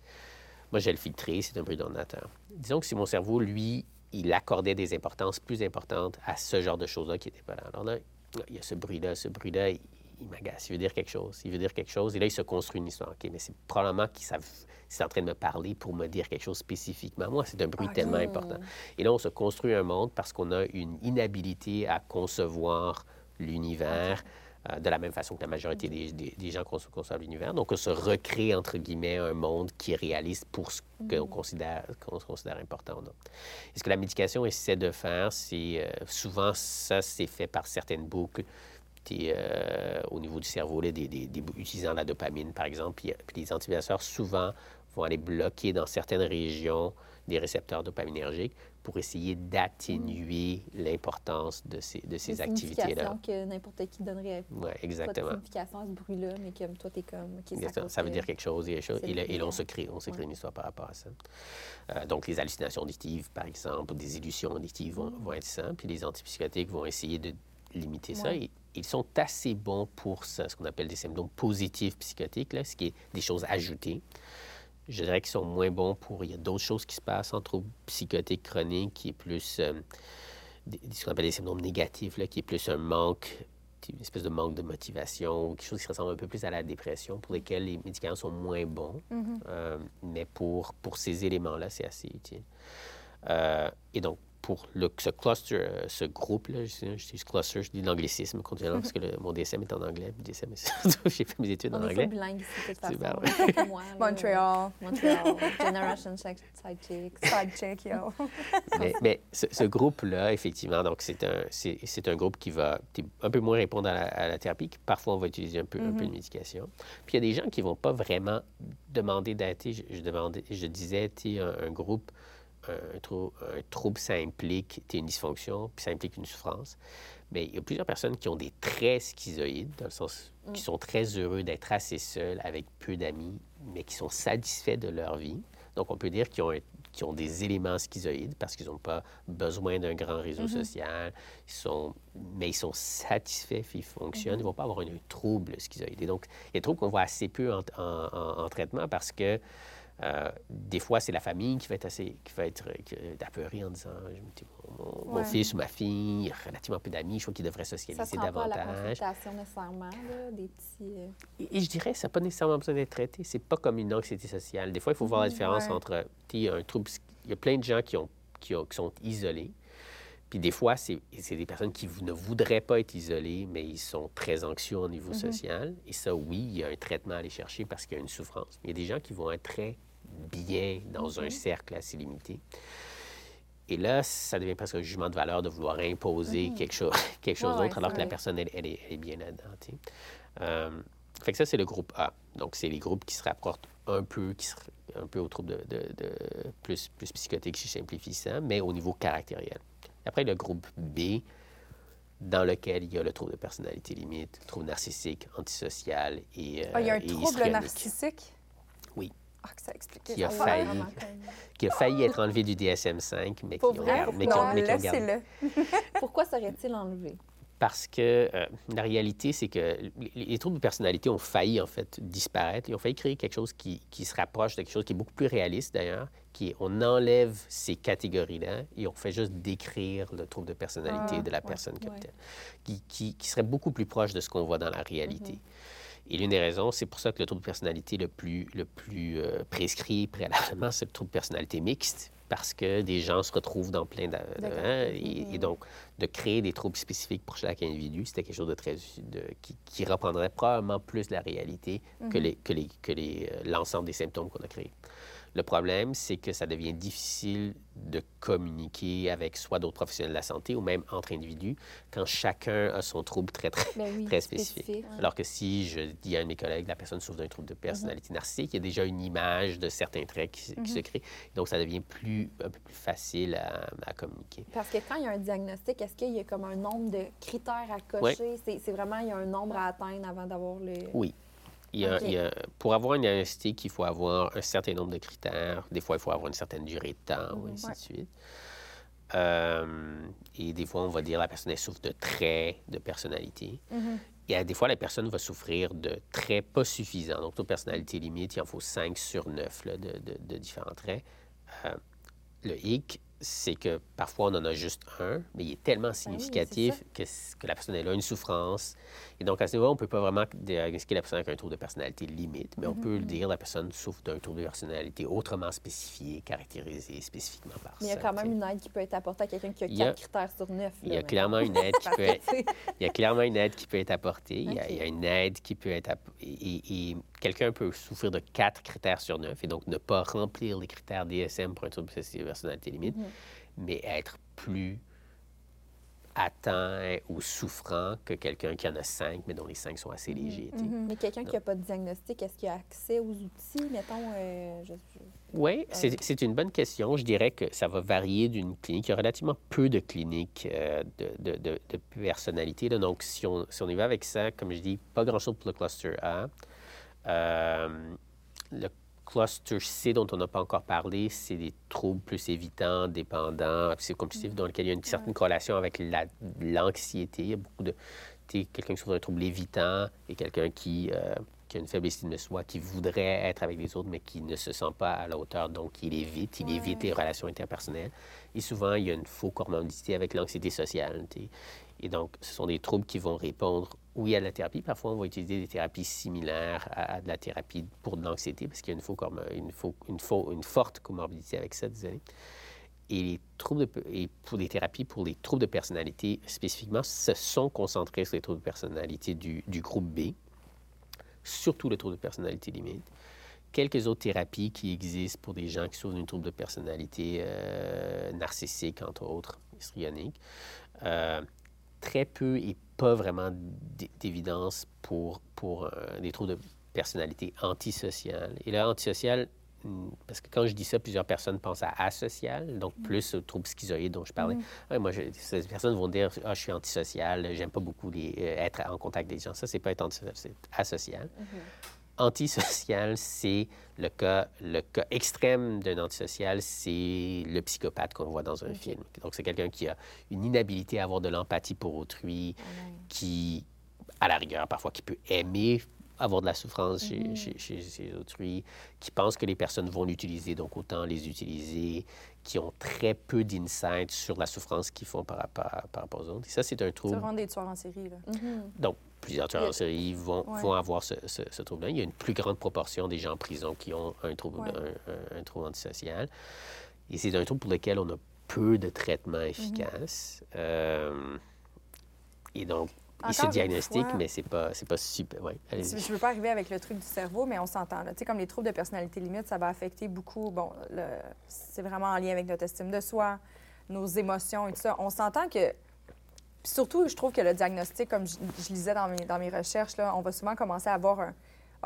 Moi, j'ai le filtré, c'est un bruit d'ordinateur. Disons que si mon cerveau, lui, il accordait des importances plus importantes à ce genre de choses-là qui n'étaient pas là. Alors là, il y a ce bruit-là, ce bruit-là, il, il m'agace, il veut dire quelque chose, il veut dire quelque chose, et là, il se construit une histoire. OK, mais c'est probablement qu'il c'est en train de me parler pour me dire quelque chose spécifiquement. Moi, c'est un bruit OK. tellement important. Et là, on se construit un monde parce qu'on a une inhabilité à concevoir l'univers de la même façon que la majorité des, des- des gens conçoivent l'univers. Donc, on se recrée, entre guillemets, un monde qui est réaliste pour ce qu'on considère, qu'on considère important non. Et ce que la médication essaie de faire, c'est euh, souvent, ça, c'est fait par certaines boucles des, euh, au niveau du cerveau, là, des, utilisant la dopamine, par exemple. Puis, euh, puis les antibiotiques, souvent, vont aller bloquer dans certaines régions des récepteurs dopaminergiques pour essayer d'atténuer l'importance de ces, de ces activités-là. que n'importe qui donnerait Oui, pas de exactement. signification à ce bruit-là, mais comme toi, t'es comme... OK, ça veut que- dire quelque chose, y a quelque chose. Et là, et là, on se crée, on se crée Ouais. une histoire par rapport à ça. Euh, donc, les hallucinations auditives, par exemple, ou des illusions auditives vont, Mm. vont être ça. Puis les antipsychotiques vont essayer de limiter ça. Et ils sont assez bons pour ça, ce qu'on appelle des symptômes positifs psychotiques, là, ce qui est des choses ajoutées. Je dirais qu'ils sont moins bons pour... Il y a d'autres choses qui se passent en troubles psychotiques chroniques qui est plus... euh, des- ce qu'on appelle des symptômes négatifs, là, qui est plus un manque, une espèce de manque de motivation, quelque chose qui ressemble un peu plus à la dépression, pour lesquels les médicaments sont moins bons. Euh, mais pour, pour ces éléments-là, c'est assez utile. Euh, et donc, pour le, ce cluster, euh, ce groupe-là, je, dis- je dis cluster, je dis l'anglicisme continuellement parce que le- mon DSM est en anglais. puis DSM, est- j'ai fait mes études On en est anglais. full bilingue ici, de toute façon. Moi. Montréal. Montréal. Generation Side Side Chicks. Side check, yo. Mais, mais ce, ce groupe-là, effectivement, donc c'est un, c'est, c'est un groupe qui va un peu moins répondre à la, à la thérapie, qui parfois on va utiliser un peu, un peu de médication. Puis il y a des gens qui ne vont pas vraiment demander sais, Je, je, demandais, je disais, tu un, un groupe, un, trou- un trouble, ça implique une dysfonction, puis ça implique une souffrance. Mais il y a plusieurs personnes qui ont des traits schizoïdes, dans le sens qui sont très heureux d'être assez seuls, avec peu d'amis, mais qui sont satisfaits de leur vie. Donc, on peut dire qu'ils ont, des éléments schizoïdes parce qu'ils n'ont pas besoin d'un grand réseau social, ils sont, mais ils sont satisfaits, ils fonctionnent. Ils ne vont pas avoir un, trouble schizoïde. Et donc, il y a des troubles qu'on voit assez peu en, en- en- en traitement parce que euh, des fois, c'est la famille qui va être assez, qui va être apeurée en disant mon, mon Ouais. fils ou ma fille, il a relativement peu d'amis, je crois qu'il devrait Ça se socialiser rend pas à la davantage. consultation nécessairement, là, des petits... euh, Et, et je dirais, ça n'a pas nécessairement besoin d'être traité. C'est pas comme une anxiété sociale. Des fois, il faut voir la différence ouais. entre un trouble. Il y a plein de gens qui, ont, qui, ont- qui sont isolés. Puis des fois, c'est des personnes qui ne voudraient pas être isolées, mais ils sont très anxieux au niveau social. Et ça, oui, il y a un traitement à aller chercher parce qu'il y a une souffrance. Il y a des gens qui vont être très bien dans un cercle assez limité. Et là, ça devient presque un jugement de valeur de vouloir imposer quelque chose, quelque chose Ouais, ouais, d'autre alors que la personne, elle, elle est, elle est bien là-dedans. Euh, fait que ça, c'est le groupe A. Donc, c'est les groupes qui se rapportent un peu, qui se, un peu au trouble de, de- de- plus, plus psychotique, je simplifie ça, mais au niveau caractériel. Après, le groupe B, dans lequel il y a le trouble de personnalité limite, trouble narcissique, antisocial et euh, il y a un et trouble narcissique? Oui. Ah, que ça explique. Qui a failli. comme- qui a failli être enlevé du DSM-5, mais qui ont vrai? mais qui ont- Non, mais qui ont gardé. laissez-le. Pourquoi serait-il enlevé? Parce que euh, la réalité, c'est que les, les troubles de personnalité ont failli, en fait, disparaître. Ils ont failli créer quelque chose qui, qui se rapproche de quelque chose qui est beaucoup plus réaliste, d'ailleurs, qui est, on enlève ces catégories-là et on fait juste décrire le trouble de personnalité Ah, de la ouais, personne comme ouais. telle, qui, qui- qui serait beaucoup plus proche de ce qu'on voit dans la réalité. Et l'une des raisons, c'est pour ça que le trouble de personnalité le plus, le plus euh, prescrit préalablement, c'est le trouble de personnalité mixte, parce que des gens se retrouvent dans plein de... Hein, et, et donc, de créer des troubles spécifiques pour chaque individu, c'était quelque chose de très... de- qui, qui reprendrait probablement plus la réalité que les- que les- que les, euh, l'ensemble des symptômes qu'on a créés. Le problème, c'est que ça devient difficile de communiquer avec soit d'autres professionnels de la santé ou même entre individus quand chacun a son trouble très, très, Ben oui, très spécifique. spécifique. Alors que si je dis à un de mes collègues, la personne souffre d'un trouble de personnalité narcissique, il y a déjà une image de certains traits qui, se- se créent. Donc, ça devient plus, un peu plus facile à, à communiquer. Parce que quand il y a un diagnostic, est-ce qu'il y a comme un nombre de critères à cocher? C'est vraiment, il y a un nombre à atteindre avant d'avoir le... Oui. Il y a- OK. il y a- pour avoir un diagnostic, il faut avoir un certain nombre de critères. Des fois, il faut avoir une certaine durée de temps, ou ainsi Ouais. de suite. Euh, et des fois, on va dire la personne elle souffre de traits de personnalité. Et à des fois, la personne va souffrir de traits pas suffisants. Donc, pour personnalité limite, il en faut 5 sur 9 là, de, de- de différents traits. Euh, le hic, c'est que parfois, on en a juste un, mais il est tellement significatif que, la personne elle a une souffrance. Et donc, à ce niveau on ne peut pas vraiment diagnostiquer la personne avec un trouble de personnalité limite, mais on peut le dire, la personne souffre d'un trouble de personnalité autrement spécifié, caractérisé spécifiquement par Mais il y a ça, quand même une aide qui peut être apportée à quelqu'un qui a a- quatre critères sur neuf. Il y a clairement une aide qui peut être tu sais, il y a clairement une aide qui peut être apportée. Il, y a, OK. il y a une aide qui peut être... et quelqu'un peut souffrir de quatre critères sur neuf et donc ne pas remplir les critères DSM pour un trouble de personnalité limite, Mhm. mais être plus atteint ou souffrant que quelqu'un qui en a cinq, mais dont les cinq sont assez légers. tu sais. Mais quelqu'un qui n'a pas de diagnostic, est-ce qu'il a accès aux outils, mettons, euh, je- Oui, c'est c'est une bonne question. Je dirais que ça va varier d'une clinique. Il y a relativement peu de cliniques euh, de, de, de- de personnalité. là. Donc, si on, si on y va avec ça, comme je dis, pas grand-chose pour le cluster A. Euh, le cluster C, dont on n'a pas encore parlé, c'est des troubles plus évitants, dépendants, psychocompulsifs, dans lesquels il y a une certaine corrélation avec la- l'anxiété. Il y a beaucoup de... tu sais, Quelqu'un qui souffre d'un trouble évitant et quelqu'un qui... euh, qui a une faible estime de soi, qui voudrait être avec les autres, mais qui ne se sent pas à la hauteur, donc il évite, il évite les relations interpersonnelles. Et souvent, il y a une faux comorbidité avec l'anxiété sociale. t'sais. Et donc, ce sont des troubles qui vont répondre, oui, à la thérapie. Parfois, on va utiliser des thérapies similaires à, de la thérapie pour de l'anxiété, parce qu'il y a une, forte comorbidité avec ça, désolé. Et, pour les thérapies pour les troubles de personnalité spécifiquement, se sont concentrés sur les troubles de personnalité du, groupe B, surtout le trouble de personnalité limite. Quelques autres thérapies qui existent pour des gens qui souffrent d'une trouble de personnalité euh, narcissique, entre autres, histrionique. Euh, très peu et pas vraiment d'évidence pour, pour euh, des troubles de personnalité antisociale. Et là, antisocial, hmm, parce que quand je dis ça, plusieurs personnes pensent à asocial, donc plus au trouble schizoïde dont je parlais. Ouais, moi, je- ces personnes vont dire Ah, je suis antisocial, j'aime pas beaucoup les, euh, être en contact des gens. Ça, c'est pas être antisocial, c'est asocial. Antisocial, c'est le cas, le cas extrême d'un antisocial, c'est le psychopathe qu'on voit dans un film. Donc, c'est quelqu'un qui a une inhabilité à avoir de l'empathie pour autrui, qui, à la rigueur, parfois, qui peut aimer avoir de la souffrance chez, chez, chez- chez autrui, qui pense que les personnes vont l'utiliser, donc autant les utiliser, qui ont très peu d'insight sur la souffrance qu'ils font par rapport, par rapport aux autres. Et ça, c'est un C'est trouble. vraiment des tueurs en série. Là. Donc, plusieurs tueurs en série vont, Ouais. vont avoir ce, ce- ce trouble-là. Il y a une plus grande proportion des gens en prison qui ont un trouble, Ouais. un, un- un trouble antisocial. Et c'est un trouble pour lequel on a peu de traitements Mm-hmm. efficaces. Euh, et donc, il se diagnostique, mais c'est pas, c'est pas super. Ouais. Je ne veux pas arriver avec le truc du cerveau, mais on s'entend. Tu sais, comme les troubles de personnalité limite, ça va affecter beaucoup. Bon, le- c'est vraiment en lien avec notre estime de soi, nos émotions et tout ça. On s'entend que. Puis surtout, je trouve que le diagnostic, comme je, je lisais dans mes, dans mes recherches, là, on va souvent commencer à avoir un.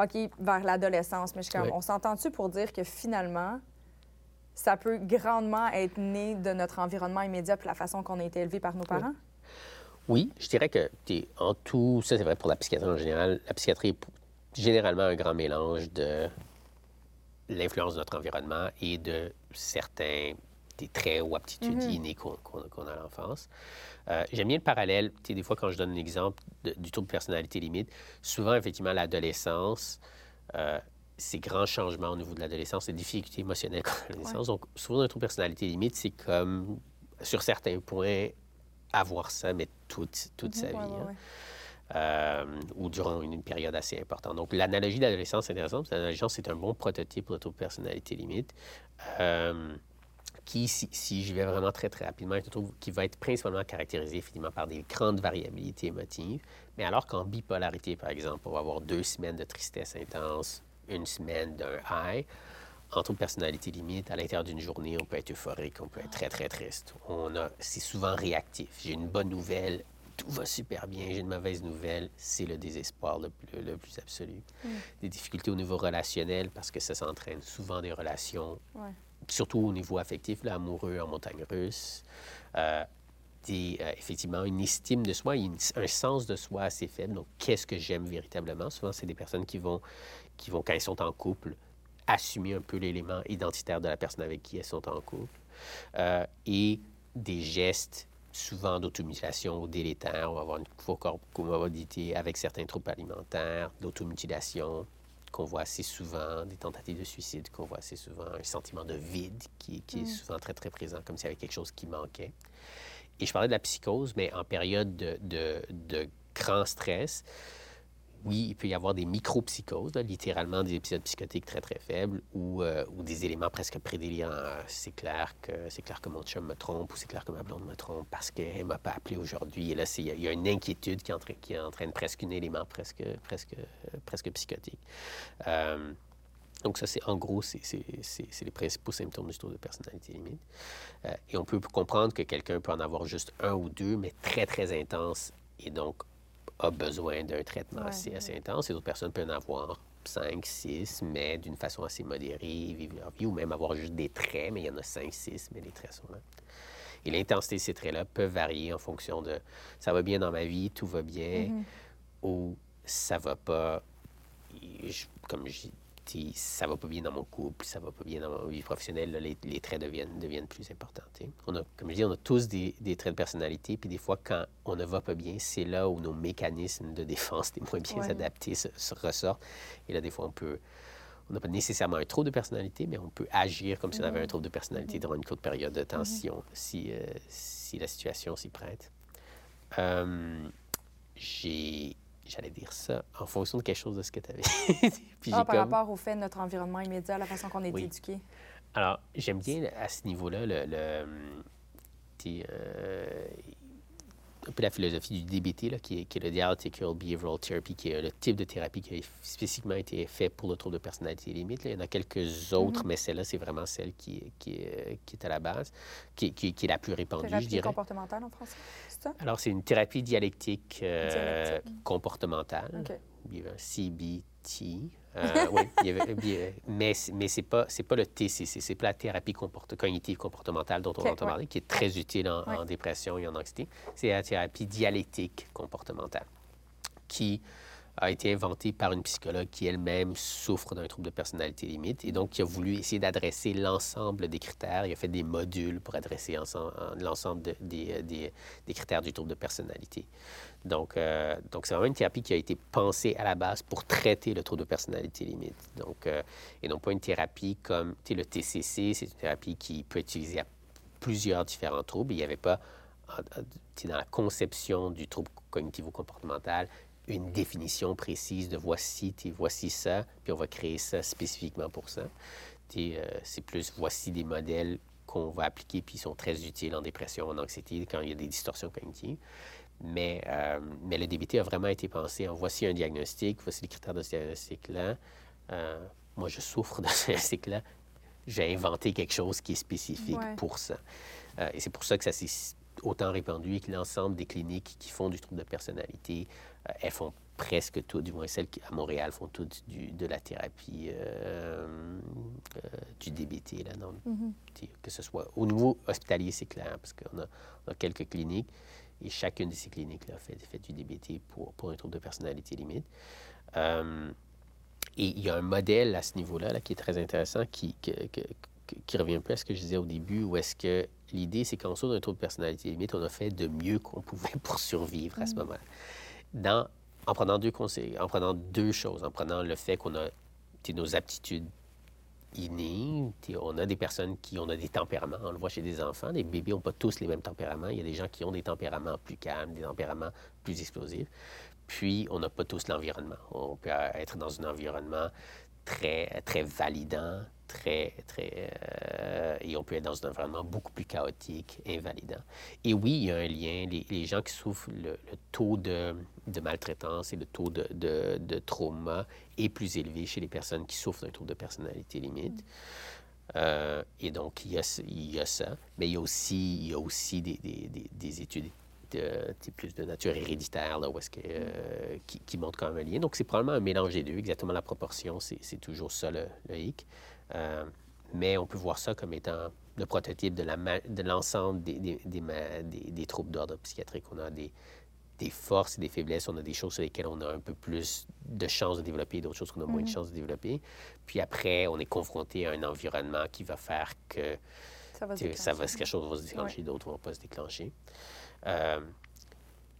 OK, vers l'adolescence. Mais je suis comme, Oui. on s'entend-tu pour dire que finalement, ça peut grandement être né de notre environnement immédiat puis la façon qu'on a été élevé par nos parents? Oui, je dirais que t'es- en tout, ça c'est vrai pour la psychiatrie en général, la psychiatrie est généralement un grand mélange de l'influence de notre environnement et de certains des traits ou aptitudes innées qu'on qu'on- qu'on a à l'enfance. Euh, J'aime bien le parallèle, tu sais, des fois quand je donne l'exemple du trouble de personnalité limite, souvent effectivement l'adolescence, euh, ces grands changements au niveau de l'adolescence, les difficultés émotionnelles qu'on a à l'adolescence. Donc souvent un trouble de personnalité limite, c'est comme sur certains points avoir ça, mais toute, toute sa vie. Ouais, hein. Euh, ou durant une, une période assez importante. Donc, l'analogie de l'adolescence est intéressante. parce que L'adolescence, c'est un bon prototype pour de personnalité limite, euh, qui, si, si j'y vais vraiment très, très rapidement, est un trouble qui va être principalement caractérisé, effectivement, par des grandes variabilités émotives. Mais alors qu'en bipolarité, par exemple, on va avoir deux semaines de tristesse intense, une semaine d'un high, en trouble de personnalité limite, à l'intérieur d'une journée, on peut être euphorique, on peut être très, très triste. On a, c'est souvent réactif. J'ai une bonne nouvelle, tout va super bien. J'ai une mauvaise nouvelle, c'est le désespoir le plus, le plus absolu. Des difficultés au niveau relationnel, parce que ça s'entraîne souvent des relations, Ouais. Surtout au niveau affectif, là, amoureux en montagne russe. Euh, des, euh, effectivement, une estime de soi, une- un sens de soi assez faible. Donc, qu'est-ce que j'aime véritablement? Souvent, c'est des personnes qui vont, qui vont, quand elles sont en couple, assumer un peu l'élément identitaire de la personne avec qui elles sont en couple. Euh, et des gestes souvent d'automutilation ou délétères. On va avoir une co- comorbidité avec certains troubles alimentaires, d'automutilation qu'on voit assez souvent, des tentatives de suicide qu'on voit assez souvent, un sentiment de vide qui, qui est souvent très, très présent, comme s'il y avait quelque chose qui manquait. Et je parlais de la psychose, mais en période de, de, de grand stress, oui, il peut y avoir des micro-psychoses, littéralement des épisodes psychotiques très, très faibles ou, euh, des éléments presque prédélirants. Euh, C'est clair, que, clair que mon chum me trompe ou c'est clair que ma blonde me trompe parce qu'elle ne m'a pas appelé aujourd'hui. Et là, il y, a- une inquiétude qui, entraîne, presque un élément presque, presque, presque psychotique. Euh, donc ça, c'est en gros, c'est les principaux symptômes du trouble de personnalité limite. Et on peut comprendre que quelqu'un peut en avoir juste un ou deux, mais très, très intense, et donc a besoin d'un traitement Ouais, assez, assez intense. Et d'autres personnes peuvent en avoir cinq, six, mais d'une façon assez modérée, vivre leur vie, ou même avoir juste des traits, mais il y en a cinq, six, mais les traits sont là. Et l'intensité de ces traits-là peuvent varier en fonction de ça va bien dans ma vie, tout va bien, ou ça va pas. Je- comme je t'sais, ça va pas bien dans mon couple, ça va pas bien dans ma vie professionnelle, là, les, les traits deviennent, deviennent plus importants. t'sais. On a, comme je dis, on a tous des, des traits de personnalité, puis des fois, quand on ne va pas bien, c'est là où nos mécanismes de défense, les moins bien Ouais. adaptés, se, se ressortent. Et là, des fois, on peut... On n'a pas nécessairement un trouble de personnalité, mais on peut agir comme si on avait un trouble de personnalité durant une courte période de temps si, on- si, euh, si la situation s'y prête. Euh, j'ai... J'allais dire ça en fonction de quelque chose de ce que tu avais. Puis Ah, par comme- rapport au fait de notre environnement immédiat, la façon qu'on est Oui. éduqué. Alors, j'aime bien à ce niveau-là le, euh, un peu la philosophie du DBT, là, qui, est, qui est le Dialectical Behavioral Therapy, qui est le type de thérapie qui a spécifiquement été fait pour le trouble de personnalité limite. là. Il y en a quelques autres, mais celle-là, c'est vraiment celle qui, est- qui, est, qui est à la base, qui, est- qui la plus répandue, je Thérapie dirais. comportementale en français, c'est ça? Alors, c'est une thérapie dialectique, euh, Dialectique. comportementale. OK. Il y avait un CBT. Euh, oui, il y avait- il y avait- mais c'est- mais ce n'est pas, c'est pas le TCC, c'est pas la thérapie comporte- cognitive comportementale dont on entend parler, qui est très utile en, en dépression et en anxiété. C'est la thérapie dialectique comportementale, qui a été inventée par une psychologue qui elle-même souffre d'un trouble de personnalité limite et donc qui a voulu essayer d'adresser l'ensemble des critères. Il a fait des modules pour adresser ensemble- l'ensemble euh, des- critères du trouble de personnalité. Donc, euh, donc c'est vraiment une thérapie qui a été pensée à la base pour traiter le trouble de personnalité limite. Donc, euh, et non pas une thérapie comme le TCC, c'est une thérapie qui peut être utilisée à plusieurs différents troubles. Il n'y avait pas, dans la conception du trouble cognitivo-comportemental, une définition précise de voici, voici ça, puis on va créer ça spécifiquement pour ça. Euh, c'est plus voici des modèles qu'on va appliquer, puis ils sont très utiles en dépression, en anxiété, quand il y a des distorsions cognitives. Mais, euh, mais le DBT a vraiment été pensé en voici un diagnostic, voici les critères de ce diagnostic-là. Euh, moi, je souffre de ce diagnostic-là. J'ai inventé quelque chose qui est spécifique Ouais. pour ça. Euh, et c'est pour ça que ça s'est autant répandu et que l'ensemble des cliniques qui font du trouble de personnalité, elles font presque tout, du moins celles qui, à Montréal, font toutes du, de la thérapie euh, euh, du DBT. Là, dans- Mhm. que ce soit au niveau hospitalier, c'est clair, parce qu'on a, quelques cliniques et chacune de ces cliniques-là fait, fait du DBT pour, pour un trouble de personnalité limite. Euh, et il y a un modèle à ce niveau-là là, qui est très intéressant, qui, que- que- que- qui revient un peu à ce que je disais au début, où est-ce que l'idée, c'est qu'en dessous d'un trouble de personnalité limite, on a fait de mieux qu'on pouvait pour survivre à ce moment-là. En, prenant deux conseils, en prenant deux choses, en prenant le fait qu'on a nos aptitudes innées, on a des personnes qui ont des tempéraments, on le voit chez des enfants, les bébés n'ont pas tous les mêmes tempéraments, il y a des gens qui ont des tempéraments plus calmes, des tempéraments plus explosifs, puis on n'a pas tous l'environnement. On peut être dans un environnement très, très validant, très, très, euh, et on peut être dans un environnement beaucoup plus chaotique, invalidant. Et oui, il y a un lien. Les, les gens qui souffrent, le, taux de, de maltraitance et le taux de, de, de trauma est plus élevé chez les personnes qui souffrent d'un trouble de personnalité limite. Euh, et donc, il y, a, il y a ça. Mais il y a aussi, il y a aussi des, des, des, des études sais, plus de nature héréditaire, là, où est-ce que, euh, qui, qui montrent quand même un lien. Donc, c'est probablement un mélange des deux. Exactement la proportion, c'est toujours ça le, le hic. Euh, mais on peut voir ça comme étant le prototype de l'ensemble des, des, des, des- troubles d'ordre psychiatrique. On a des, des forces et des faiblesses, on a des choses sur lesquelles on a un peu plus de chances de développer, d'autres choses qu'on a moins de chances de développer. Puis après, on est confronté à un environnement qui va faire que Ça va se va, quelque chose va se déclencher, d'autres ne vont pas se déclencher. Euh,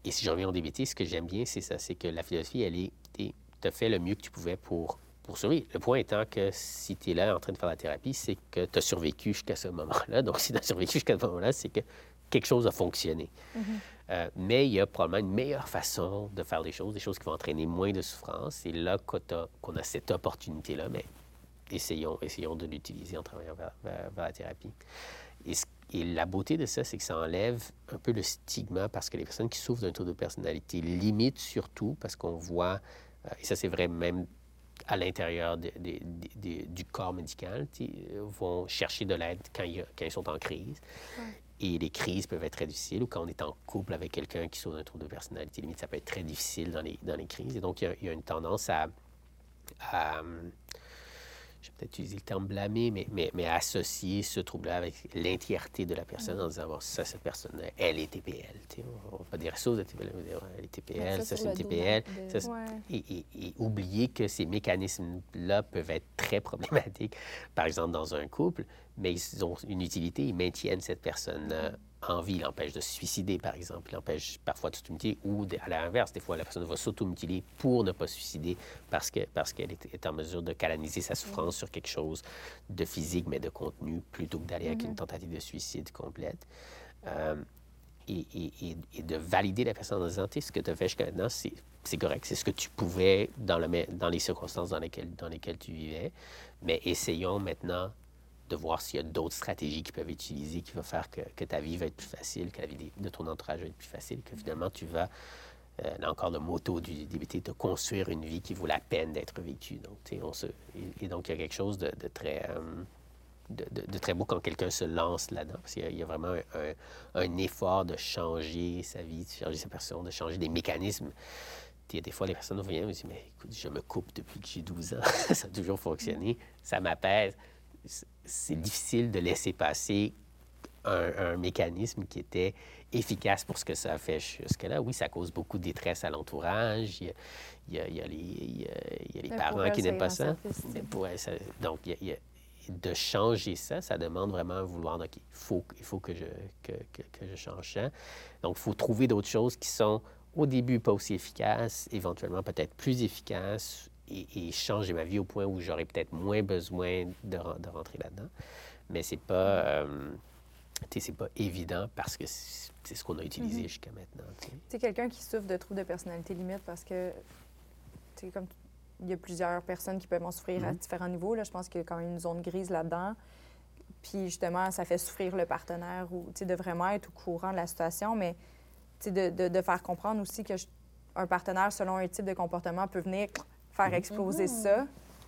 et si je reviens au DBT, ce que j'aime bien, c'est ça, c'est que la philosophie, elle est, tu as fait le mieux que tu pouvais pour, pour survivre. Le point étant que si tu es là en train de faire la thérapie, c'est que tu as survécu jusqu'à ce moment-là. Donc, si tu as survécu jusqu'à ce moment-là, c'est que quelque chose a fonctionné. Euh, mais il y a probablement une meilleure façon de faire les choses, des choses qui vont entraîner moins de souffrance. Et là qu'on a, qu'on a cette opportunité-là, mais essayons, essayons de l'utiliser en travaillant vers, vers- vers la thérapie. Et, ce- et la beauté de ça, c'est que ça enlève un peu le stigma parce que les personnes qui souffrent d'un trouble de personnalité limite surtout parce qu'on voit, euh, et ça c'est vrai même à l'intérieur de- de- de- de- du corps médical, euh, vont chercher de l'aide quand, ils sont en crise. Et les crises peuvent être très difficiles, ou quand on est en couple avec quelqu'un qui souffre d'un trouble de personnalité limite, ça peut être très difficile dans les, dans les crises. Et donc, il y a, il y a une tendance à, à, je vais peut-être utiliser le terme blâmer, mais, mais, mais associer ce trouble-là avec l'entièreté de la personne en disant, bon, ça, cette personne elle est TPL. On va dire ça, elle est TPL, ça, c'est une TPL. et, et, oublier que ces mécanismes-là peuvent être très problématiques, par exemple dans un couple, mais ils ont une utilité, ils maintiennent cette personne en vie, il empêche de se suicider, par exemple, il empêche parfois de s'automutiler, ou à l'inverse, des fois, la personne va s'automutiler pour ne pas se suicider parce qu'elle parce qu'elle est, en mesure de canaliser sa souffrance sur quelque chose de physique, mais de contenu, plutôt que d'aller avec une mm-hmm. tentative de suicide complète. Euh, et, et, et, de valider la personne en disant, ce que tu as fait jusqu'à maintenant, c'est correct, c'est ce que tu pouvais dans, le, dans les circonstances dans lesquelles, dans lesquelles tu vivais, mais essayons maintenant de voir s'il y a d'autres stratégies qui peuvent être utilisées qui vont faire que, ta vie va être plus facile, que la vie de ton entourage va être plus facile, que finalement tu vas, euh, là encore le motto du DBT, de construire une vie qui vaut la peine d'être vécue. Donc, on se, et, donc, il y a quelque chose de, très... Euh, de, très beau quand quelqu'un se lance là-dedans, parce qu'il y, a vraiment un, effort de changer sa vie, de changer sa personne, de changer des mécanismes. Il y a des fois, les personnes viennent et disent Mais écoute, je me coupe depuis que j'ai 12 ans, ça a toujours fonctionné, ça m'apaise c'est difficile de laisser passer un, mécanisme qui était efficace pour ce que ça a fait jusque-là. Oui, ça cause beaucoup de détresse à l'entourage. Il, y a, les, parents qui n'aiment pas ça. Donc, de changer ça, ça demande vraiment un vouloir. Donc, il faut, il faut que, je, que, je change ça. Donc, il faut trouver d'autres choses qui sont au début pas aussi efficaces, éventuellement peut-être plus efficaces et, changer ma vie au point où j'aurais peut-être moins besoin de, de rentrer là-dedans. Mais c'est pas, euh, c'est pas évident parce que c'est ce qu'on a utilisé mm-hmm. jusqu'à maintenant. C'est quelqu'un qui souffre de troubles de personnalité limite parce que, comme il y a plusieurs personnes qui peuvent en souffrir à mm-hmm. différents niveaux. Là, je pense qu'il y a quand même une zone grise là-dedans. Puis justement, ça fait souffrir le partenaire ou de vraiment être au courant de la situation, mais de, de, de, faire comprendre aussi que un partenaire, selon un type de comportement, peut venir faire exploser mhm. ça.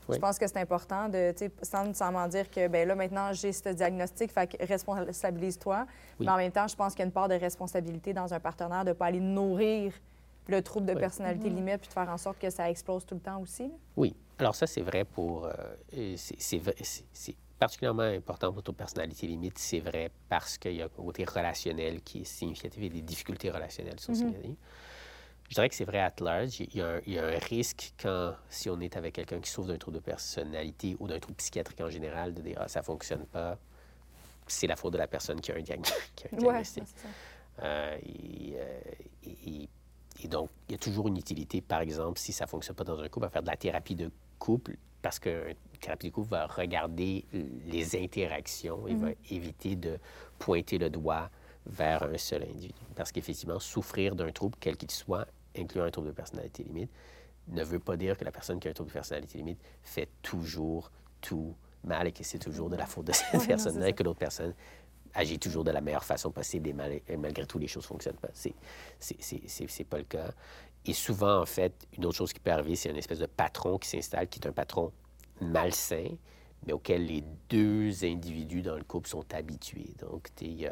Je pense que c'est important de, sans nécessairement dire que ben là, maintenant, j'ai ce diagnostic, fait que responsabilise-toi. Mais en même temps, je pense qu'il y a une part de responsabilité dans un partenaire de ne pas aller nourrir le trouble de personnalité mhm. limite puis de faire en sorte que ça explose tout le temps aussi. Oui. Alors, ça, c'est vrai pour. Euh, c'est particulièrement important pour ton personnalité limite. C'est vrai parce qu'il y a un côté relationnel qui est significatif et des difficultés relationnelles sont significatives. Je dirais que c'est vrai à large. Il y, a un, risque quand, si on est avec quelqu'un qui souffre d'un trouble de personnalité ou d'un trouble psychiatrique en général, de dire ah, ça ne fonctionne pas, c'est la faute de la personne qui a un, diagnostic. Euh, euh, et, donc, il y a toujours une utilité, par exemple, si ça ne fonctionne pas dans un couple, à faire de la thérapie de couple, parce qu'une thérapie de couple va regarder les interactions et va mm-hmm. éviter de pointer le doigt vers un seul individu. Parce qu'effectivement, souffrir d'un trouble, quel qu'il soit, incluant un trouble de personnalité limite, ne veut pas dire que la personne qui a un trouble de personnalité limite fait toujours tout mal et que c'est toujours de la faute de cette personne-là et que l'autre personne agit toujours de la meilleure façon possible et, malgré tout, les choses ne fonctionnent pas. C'est, c'est, pas le cas. Et souvent, en fait, une autre chose qui peut arriver, c'est une espèce de patron qui s'installe, qui est un patron malsain, mais auquel les deux individus dans le couple sont habitués. Donc, et,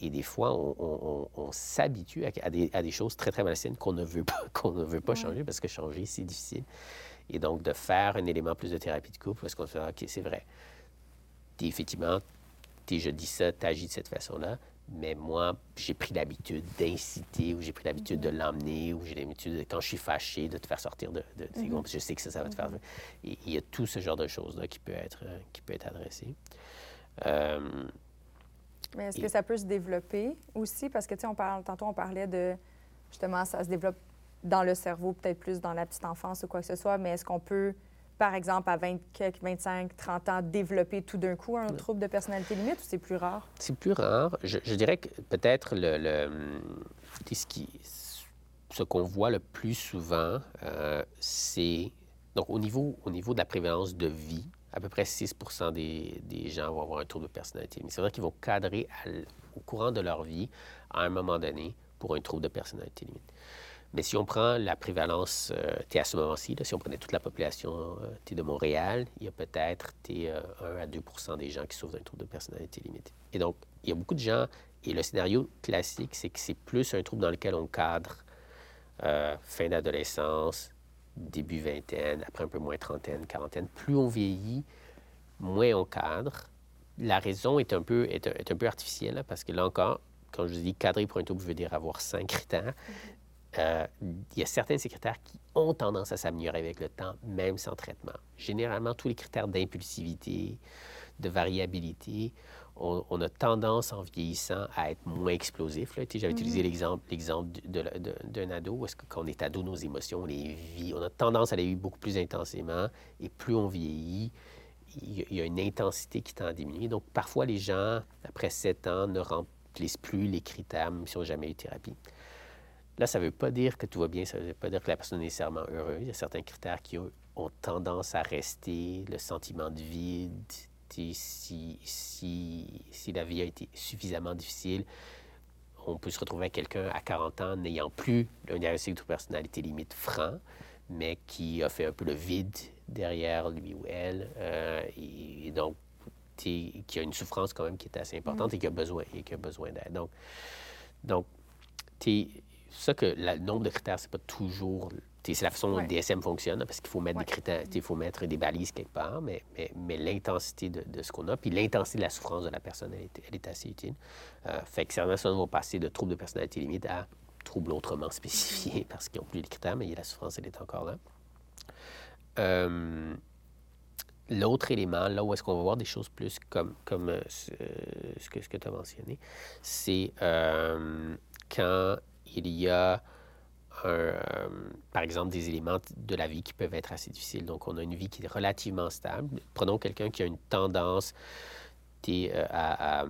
et, des fois, on, s'habitue à, des, choses très, très malsaines qu'on ne veut pas, qu'on ne veut pas changer parce que changer, c'est difficile. Et donc, de faire un élément plus de thérapie de couple parce qu'on se dit, OK, c'est vrai. Es, effectivement, es, je dis ça, tu agis de cette façon-là, mais moi, j'ai pris l'habitude d'inciter ou j'ai pris l'habitude de l'emmener ou j'ai l'habitude, quand je suis fâché, de te faire sortir de, de, tes groupes. Je sais que ça, ça va te faire... Et, il y a tout ce genre de choses-là qui peut être, qui peut être adressé. Euh, mais est-ce que ça peut se développer aussi? Parce que, tu sais, on parle, tantôt, on parlait de, justement, ça se développe dans le cerveau, peut-être plus dans la petite enfance ou quoi que ce soit, mais est-ce qu'on peut par exemple, à 20, 25, 30 ans, développer tout d'un coup un trouble de personnalité limite ou c'est plus rare? C'est plus rare. Je, dirais que peut-être le, le, ce, qu'on voit le plus souvent, euh, c'est donc au niveau, au niveau de la prévalence de vie, à peu près 6 des, des, gens vont avoir un trouble de personnalité. Mais c'est vrai qu'ils vont cadrer au courant de leur vie à un moment donné pour un trouble de personnalité limite. Mais si on prend la prévalence, euh, tu à ce moment-ci, si on prenait toute la population euh, de Montréal, il y a peut-être 1 euh, à 2% des gens qui souffrent d'un trouble de personnalité limitée. Et donc, il y a beaucoup de gens, et le scénario classique, c'est que c'est plus un trouble dans lequel on cadre fin d'adolescence, début vingtaine, après un peu moins trentaine, quarantaine, plus on vieillit, moins on cadre. La raison est un peu, est, un peu artificielle, parce que là encore, quand je dis cadrer pour un trouble, je veux dire avoir cinq critères. Euh, il y a certains de ces critères qui ont tendance à s'améliorer avec le temps, même sans traitement. Généralement, tous les critères d'impulsivité, de variabilité, on, a tendance en vieillissant à être moins explosif. J'avais utilisé l'exemple, d'un ado, où est-ce que quand on est ado, nos émotions, on les vit, on a tendance à les vivre beaucoup plus intensément, et plus on vieillit, il y a une intensité qui tend à diminuer. Donc, parfois, les gens, après sept ans, ne remplissent plus les critères, même s'ils n'ont jamais eu de thérapie. Là, ça ne veut pas dire que tout va bien, ça ne veut pas dire que la personne est nécessairement heureuse. Il y a certains critères qui ont, tendance à rester, le sentiment de vide, si, si, si la vie a été suffisamment difficile, on peut se retrouver avec quelqu'un à 40 ans n'ayant plus un diagnostic de personnalité limite franc, mais qui a fait un peu le vide derrière lui ou elle, euh, et, donc qui a une souffrance quand même qui est assez importante mm. et qui a besoin, et qui a besoin d'aide. Donc, donc ça que le nombre de critères, c'est pas toujours. C'est la façon dont le DSM fonctionne, parce qu'il faut mettre des critères, il faut mettre des balises quelque part, mais, mais, mais l'intensité de, de, ce qu'on a, puis l'intensité de la souffrance de la personne, elle est, elle est assez utile. Euh, fait que certaines personnes vont passer de troubles de personnalité limite à troubles autrement spécifiés, parce qu'ils n'ont plus les critères, mais la souffrance, elle est encore là. Euh, L'autre élément, là où est-ce qu'on va voir des choses plus comme, comme euh, ce, que, ce que tu as mentionné, c'est quand il y a, euh, par exemple, des éléments de la vie qui peuvent être assez difficiles. Donc, on a une vie qui est relativement stable. Prenons quelqu'un qui a une tendance euh, à,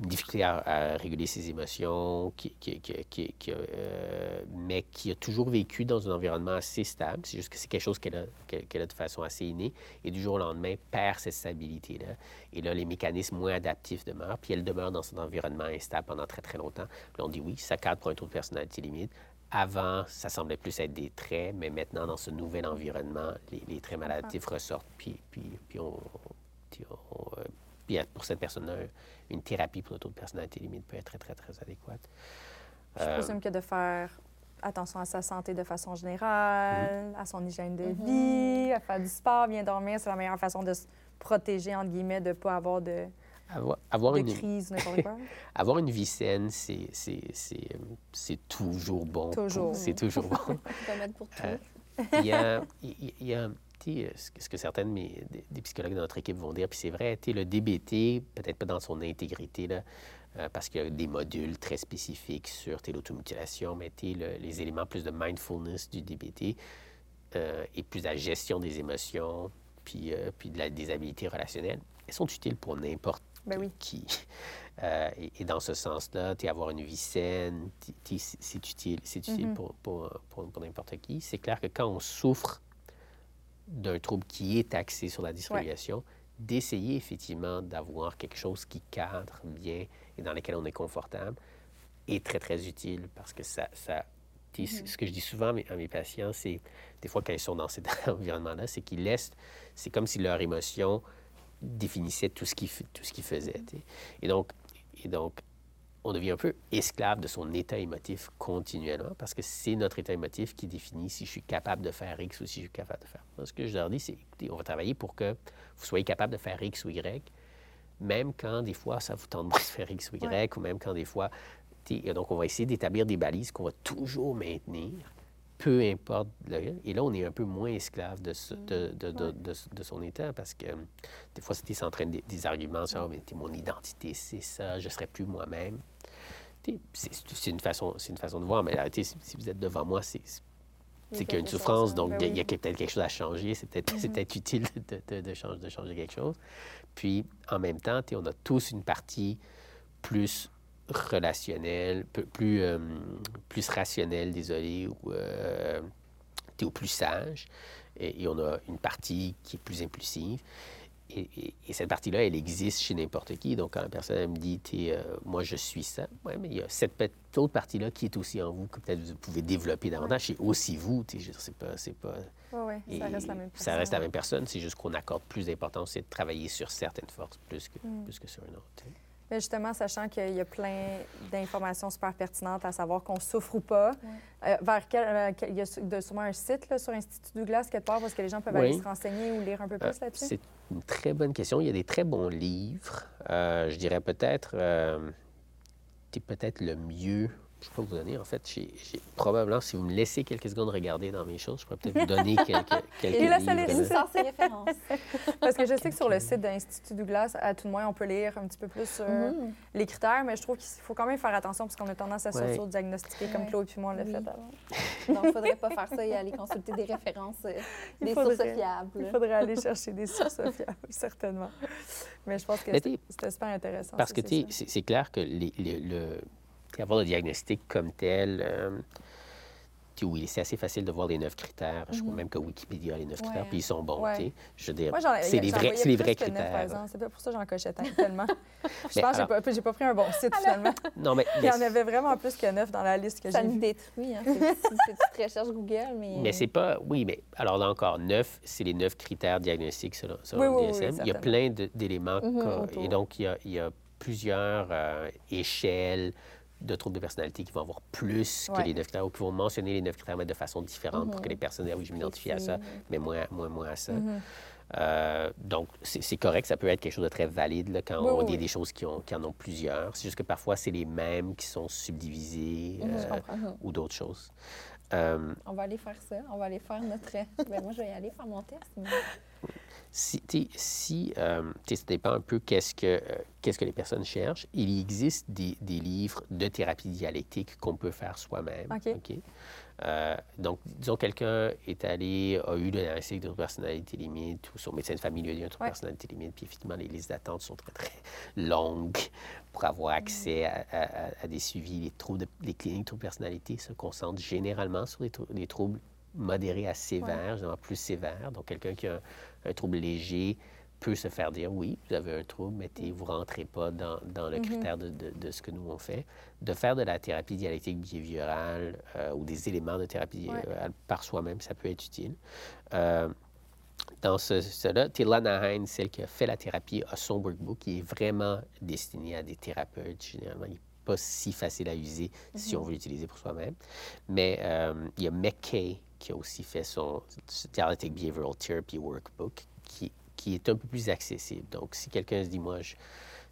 une difficulté à, réguler ses émotions, qui, qui, qui, euh, mais qui a toujours vécu dans un environnement assez stable. C'est juste que c'est quelque chose qu'elle a, a, de façon assez innée, et du jour au lendemain perd cette stabilité-là. Et là, les mécanismes moins adaptifs demeurent, puis elle demeure dans cet environnement instable pendant très, très longtemps. Puis on dit oui, ça cadre pour un taux de personnalité limite. Avant, ça semblait plus être des traits, mais maintenant, dans ce nouvel environnement, les, traits maladifs ressortent, puis, puis, puis on, on, euh, puis pour cette personne-là, une thérapie pour le taux de personnalité limite peut être très, très, très adéquate. Je euh, présume que de faire attention à sa santé de façon générale, à son hygiène de mhm. vie, à faire du sport, bien dormir, c'est la meilleure façon de se protéger, entre guillemets, de ne pas avoir de, avoir, de une... crise, n'importe quoi. avoir une vie saine, c'est toujours bon. Toujours. C'est toujours bon. pour tout. Euh, il y a, y a euh, ce que certaines des, psychologues de notre équipe vont dire, puis c'est vrai, le DBT, peut-être pas dans son intégrité, là, euh, parce qu'il y a des modules très spécifiques sur l'automutilation, mais les éléments plus de mindfulness du DBT euh, et plus la gestion des émotions, puis, puis de la, des habiletés relationnelles, elles sont utiles pour n'importe ben qui. et, dans ce sens-là, avoir une vie saine, c'est utile, utile mm-hmm. pour, pour, pour n'importe qui. C'est clair que quand on souffre d'un trouble qui est axé sur la dysrégulation, d'essayer effectivement d'avoir quelque chose qui cadre bien et dans lequel on est confortable est très, très utile parce que ça... ça mm-hmm. Ce que je dis souvent à mes, patients, c'est des fois quand ils sont dans cet environnement-là, c'est qu'ils laissent... C'est comme si leur émotion définissait tout ce qu'ils faisaient. Et donc, et donc, on devient un peu esclave de son état émotif continuellement parce que c'est notre état émotif qui définit si je suis capable de faire X ou si je suis capable de faire. ce que je leur dis, c'est écoutez, on va travailler pour que vous soyez capable de faire X ou Y, même quand des fois ça vous tente de faire X ou Y, ou même quand des fois. Donc, on va essayer d'établir des balises qu'on va toujours maintenir peu importe. et là, on est un peu moins esclave de, de, de, de, son état parce que des fois, c'était s'entraîne des, des arguments sur oh, mais mon identité, c'est ça, je ne serai plus moi-même. C'est une, façon, une façon de voir, mais arrêtez, si, vous êtes devant moi, c'est qu'il y a une souffrance, donc ben il y a peut-être quelque chose à changer. C'est peut-être mm-hmm. utile de, de, changer, de changer quelque chose. Puis, en même temps, on a tous une partie plus relationnel, plus, euh, plus rationnel, désolé, ou, euh, plus sage. Et, on a une partie qui est plus impulsive. Et, cette partie-là, elle existe chez n'importe qui. Donc, quand la personne me dit, euh, moi, je suis ça, ouais, mais il y a cette autre partie-là qui est aussi en vous, que peut-être vous pouvez développer davantage. C'est aussi vous. Je c'est pas. C'est pas... ça reste la même personne. Ça reste la même personne. C'est juste qu'on accorde plus d'importance, c'est de travailler sur certaines forces plus que, mm. plus que sur une autre. Mais justement, sachant qu'il y a plein d'informations super pertinentes à savoir qu'on souffre ou pas, euh, vers quel, euh, quel- il y a sûrement un site là, sur Institut Douglas quelque part parce que les gens peuvent aller se renseigner ou lire un peu Euh, plus là-dessus? C'est une très bonne question. Il y a des très bons livres. Euh, je dirais peut-être, euh, c'est peut-être le mieux. Je peux vous donner, en fait, probablement, si vous me laissez quelques secondes regarder dans mes choses, je pourrais peut-être vous donner quelques, quelques Et là, ça livres. les- sans références. Parce que je sais que sur le site de l'Institut Douglas, à tout de moins, on peut lire un petit peu plus sur Mhm. les critères, mais je trouve qu'il faut quand même faire attention parce qu'on a tendance à Ouais. s'auto-diagnostiquer comme. Claude puis moi on l'a Oui. fait avant. Donc, il ne faudrait pas faire ça et aller consulter des références, euh, Il des faudrait. sources fiables. Il faudrait aller chercher des sources fiables, certainement. Mais je pense que c'était super intéressant. Parce ça, que c'est tu sais, ça. c'est c'est clair que les- les- le, avoir le diagnostic comme tel, euh, oui, c'est assez facile de voir les neuf critères. Je crois même que Wikipédia a les neuf critères, puis ils sont bons. Ouais. Je veux dire, Moi, j'en- c'est les vrais, les vrais critères. C'est pas pour ça que j'en cochais tant- tellement. je Mais pense que j'ai pas, j'ai pas pris un bon site, finalement. Non, mais, Il y en avait vraiment plus que neuf dans la liste que Ça j'ai nous vue. détruit. Hein. C'est petite recherche Google, mais... Mais c'est pas. Oui, mais alors là encore, neuf, c'est les neuf critères diagnostiques selon, selon Oui, le oui, oui, DSM. il y a plein d'éléments. Mhm, et donc, il y a, il y a plusieurs euh, échelles de troubles de personnalité qui vont avoir plus que les neuf critères ou qui vont mentionner les neuf critères, mais de façon différente pour que Mhm. les personnes disent, oui, je m'identifie à ça, mais moins, moins, moins à ça. Mhm. Euh, donc, c'est correct, ça peut être quelque chose de très valide là, quand Oui, on oui, dit des choses qui, ont, qui en ont plusieurs. C'est juste que parfois, c'est les mêmes qui sont subdivisés Mhm, euh. Mhm. ou d'autres choses. Euh, On va aller faire ça. On va aller faire notre... ben, moi, je vais y aller faire mon test. mais- Si, t'sais, si euh, ça dépend un peu qu'est-ce que, euh, qu'est-ce que les personnes cherchent. Il existe des, des livres de thérapie dialectique qu'on peut faire soi-même. OK. Euh, donc, disons, quelqu'un est allé, a eu le diagnostic de personnalité limite, ou son médecin de famille lui a dit un trouble de Ouais. personnalité limite, puis effectivement, les listes d'attente sont très, très longues pour avoir accès à, à- à- à des suivis. Les, troubles de- les cliniques de troubles de personnalité se concentrent généralement sur les, les troubles modérés à sévères, généralement plus sévères. Donc, quelqu'un qui a un, un trouble léger peut se faire dire oui, vous avez un trouble, mais vous ne rentrez pas dans, dans le critère de, de- de ce que nous on fait. De faire de la thérapie dialectique behaviorale euh, ou des éléments de thérapie Ouais. behaviorale par soi-même, ça peut être utile. Euh, dans ce, cela, Tilana Hine, celle qui a fait la thérapie, a son workbook qui est vraiment destiné à des thérapeutes. Généralement, il n'est pas si facile à user si on veut l'utiliser pour soi-même. Mais euh, il y a McKay qui a aussi fait son Dialectic Behavioral Therapy Workbook qui, qui est un peu plus accessible. Donc, si quelqu'un se dit, moi, je-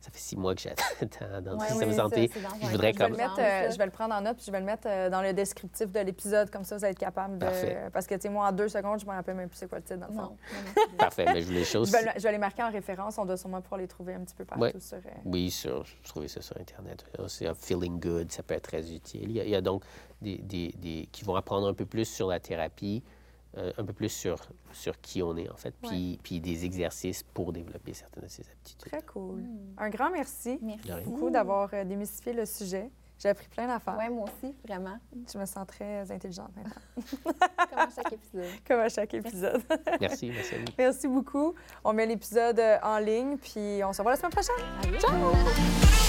ça fait six mois que j'attends dans le Ouais, système oui, santé, ça, c'est je voudrais Je vais, comme... le mettre, euh, je vais le prendre en note puis je vais le mettre euh, dans le descriptif de l'épisode, comme ça vous allez être capable de. Parfait. Parce que, tu sais, moi, en deux secondes, je me rappelle même plus c'est quoi le titre dans le fond. Parfait, mais je voulais les choses... Je vais, le- je vais les marquer en référence. On doit sûrement pouvoir les trouver un petit peu partout Ouais. sur. euh, Oui, sur, trouver ça sur Internet. C'est un Feeling Good, ça peut être très utile. Il y a, il y a donc des, des, des- qui vont apprendre un peu plus sur la thérapie, euh, un peu plus sur, sur qui on est, en fait, puis, puis des exercices pour développer certaines de ces aptitudes. Très cool. Mm. Un grand merci Merci. Beaucoup d'avoir euh, démystifié le sujet. J'ai appris plein d'affaires. Ouais, moi aussi, vraiment. Je me sens très intelligente maintenant, Comme à chaque épisode. comme à chaque épisode. Merci, merci merci beaucoup. On met l'épisode euh, en ligne, puis on se revoit la semaine prochaine. Bientôt.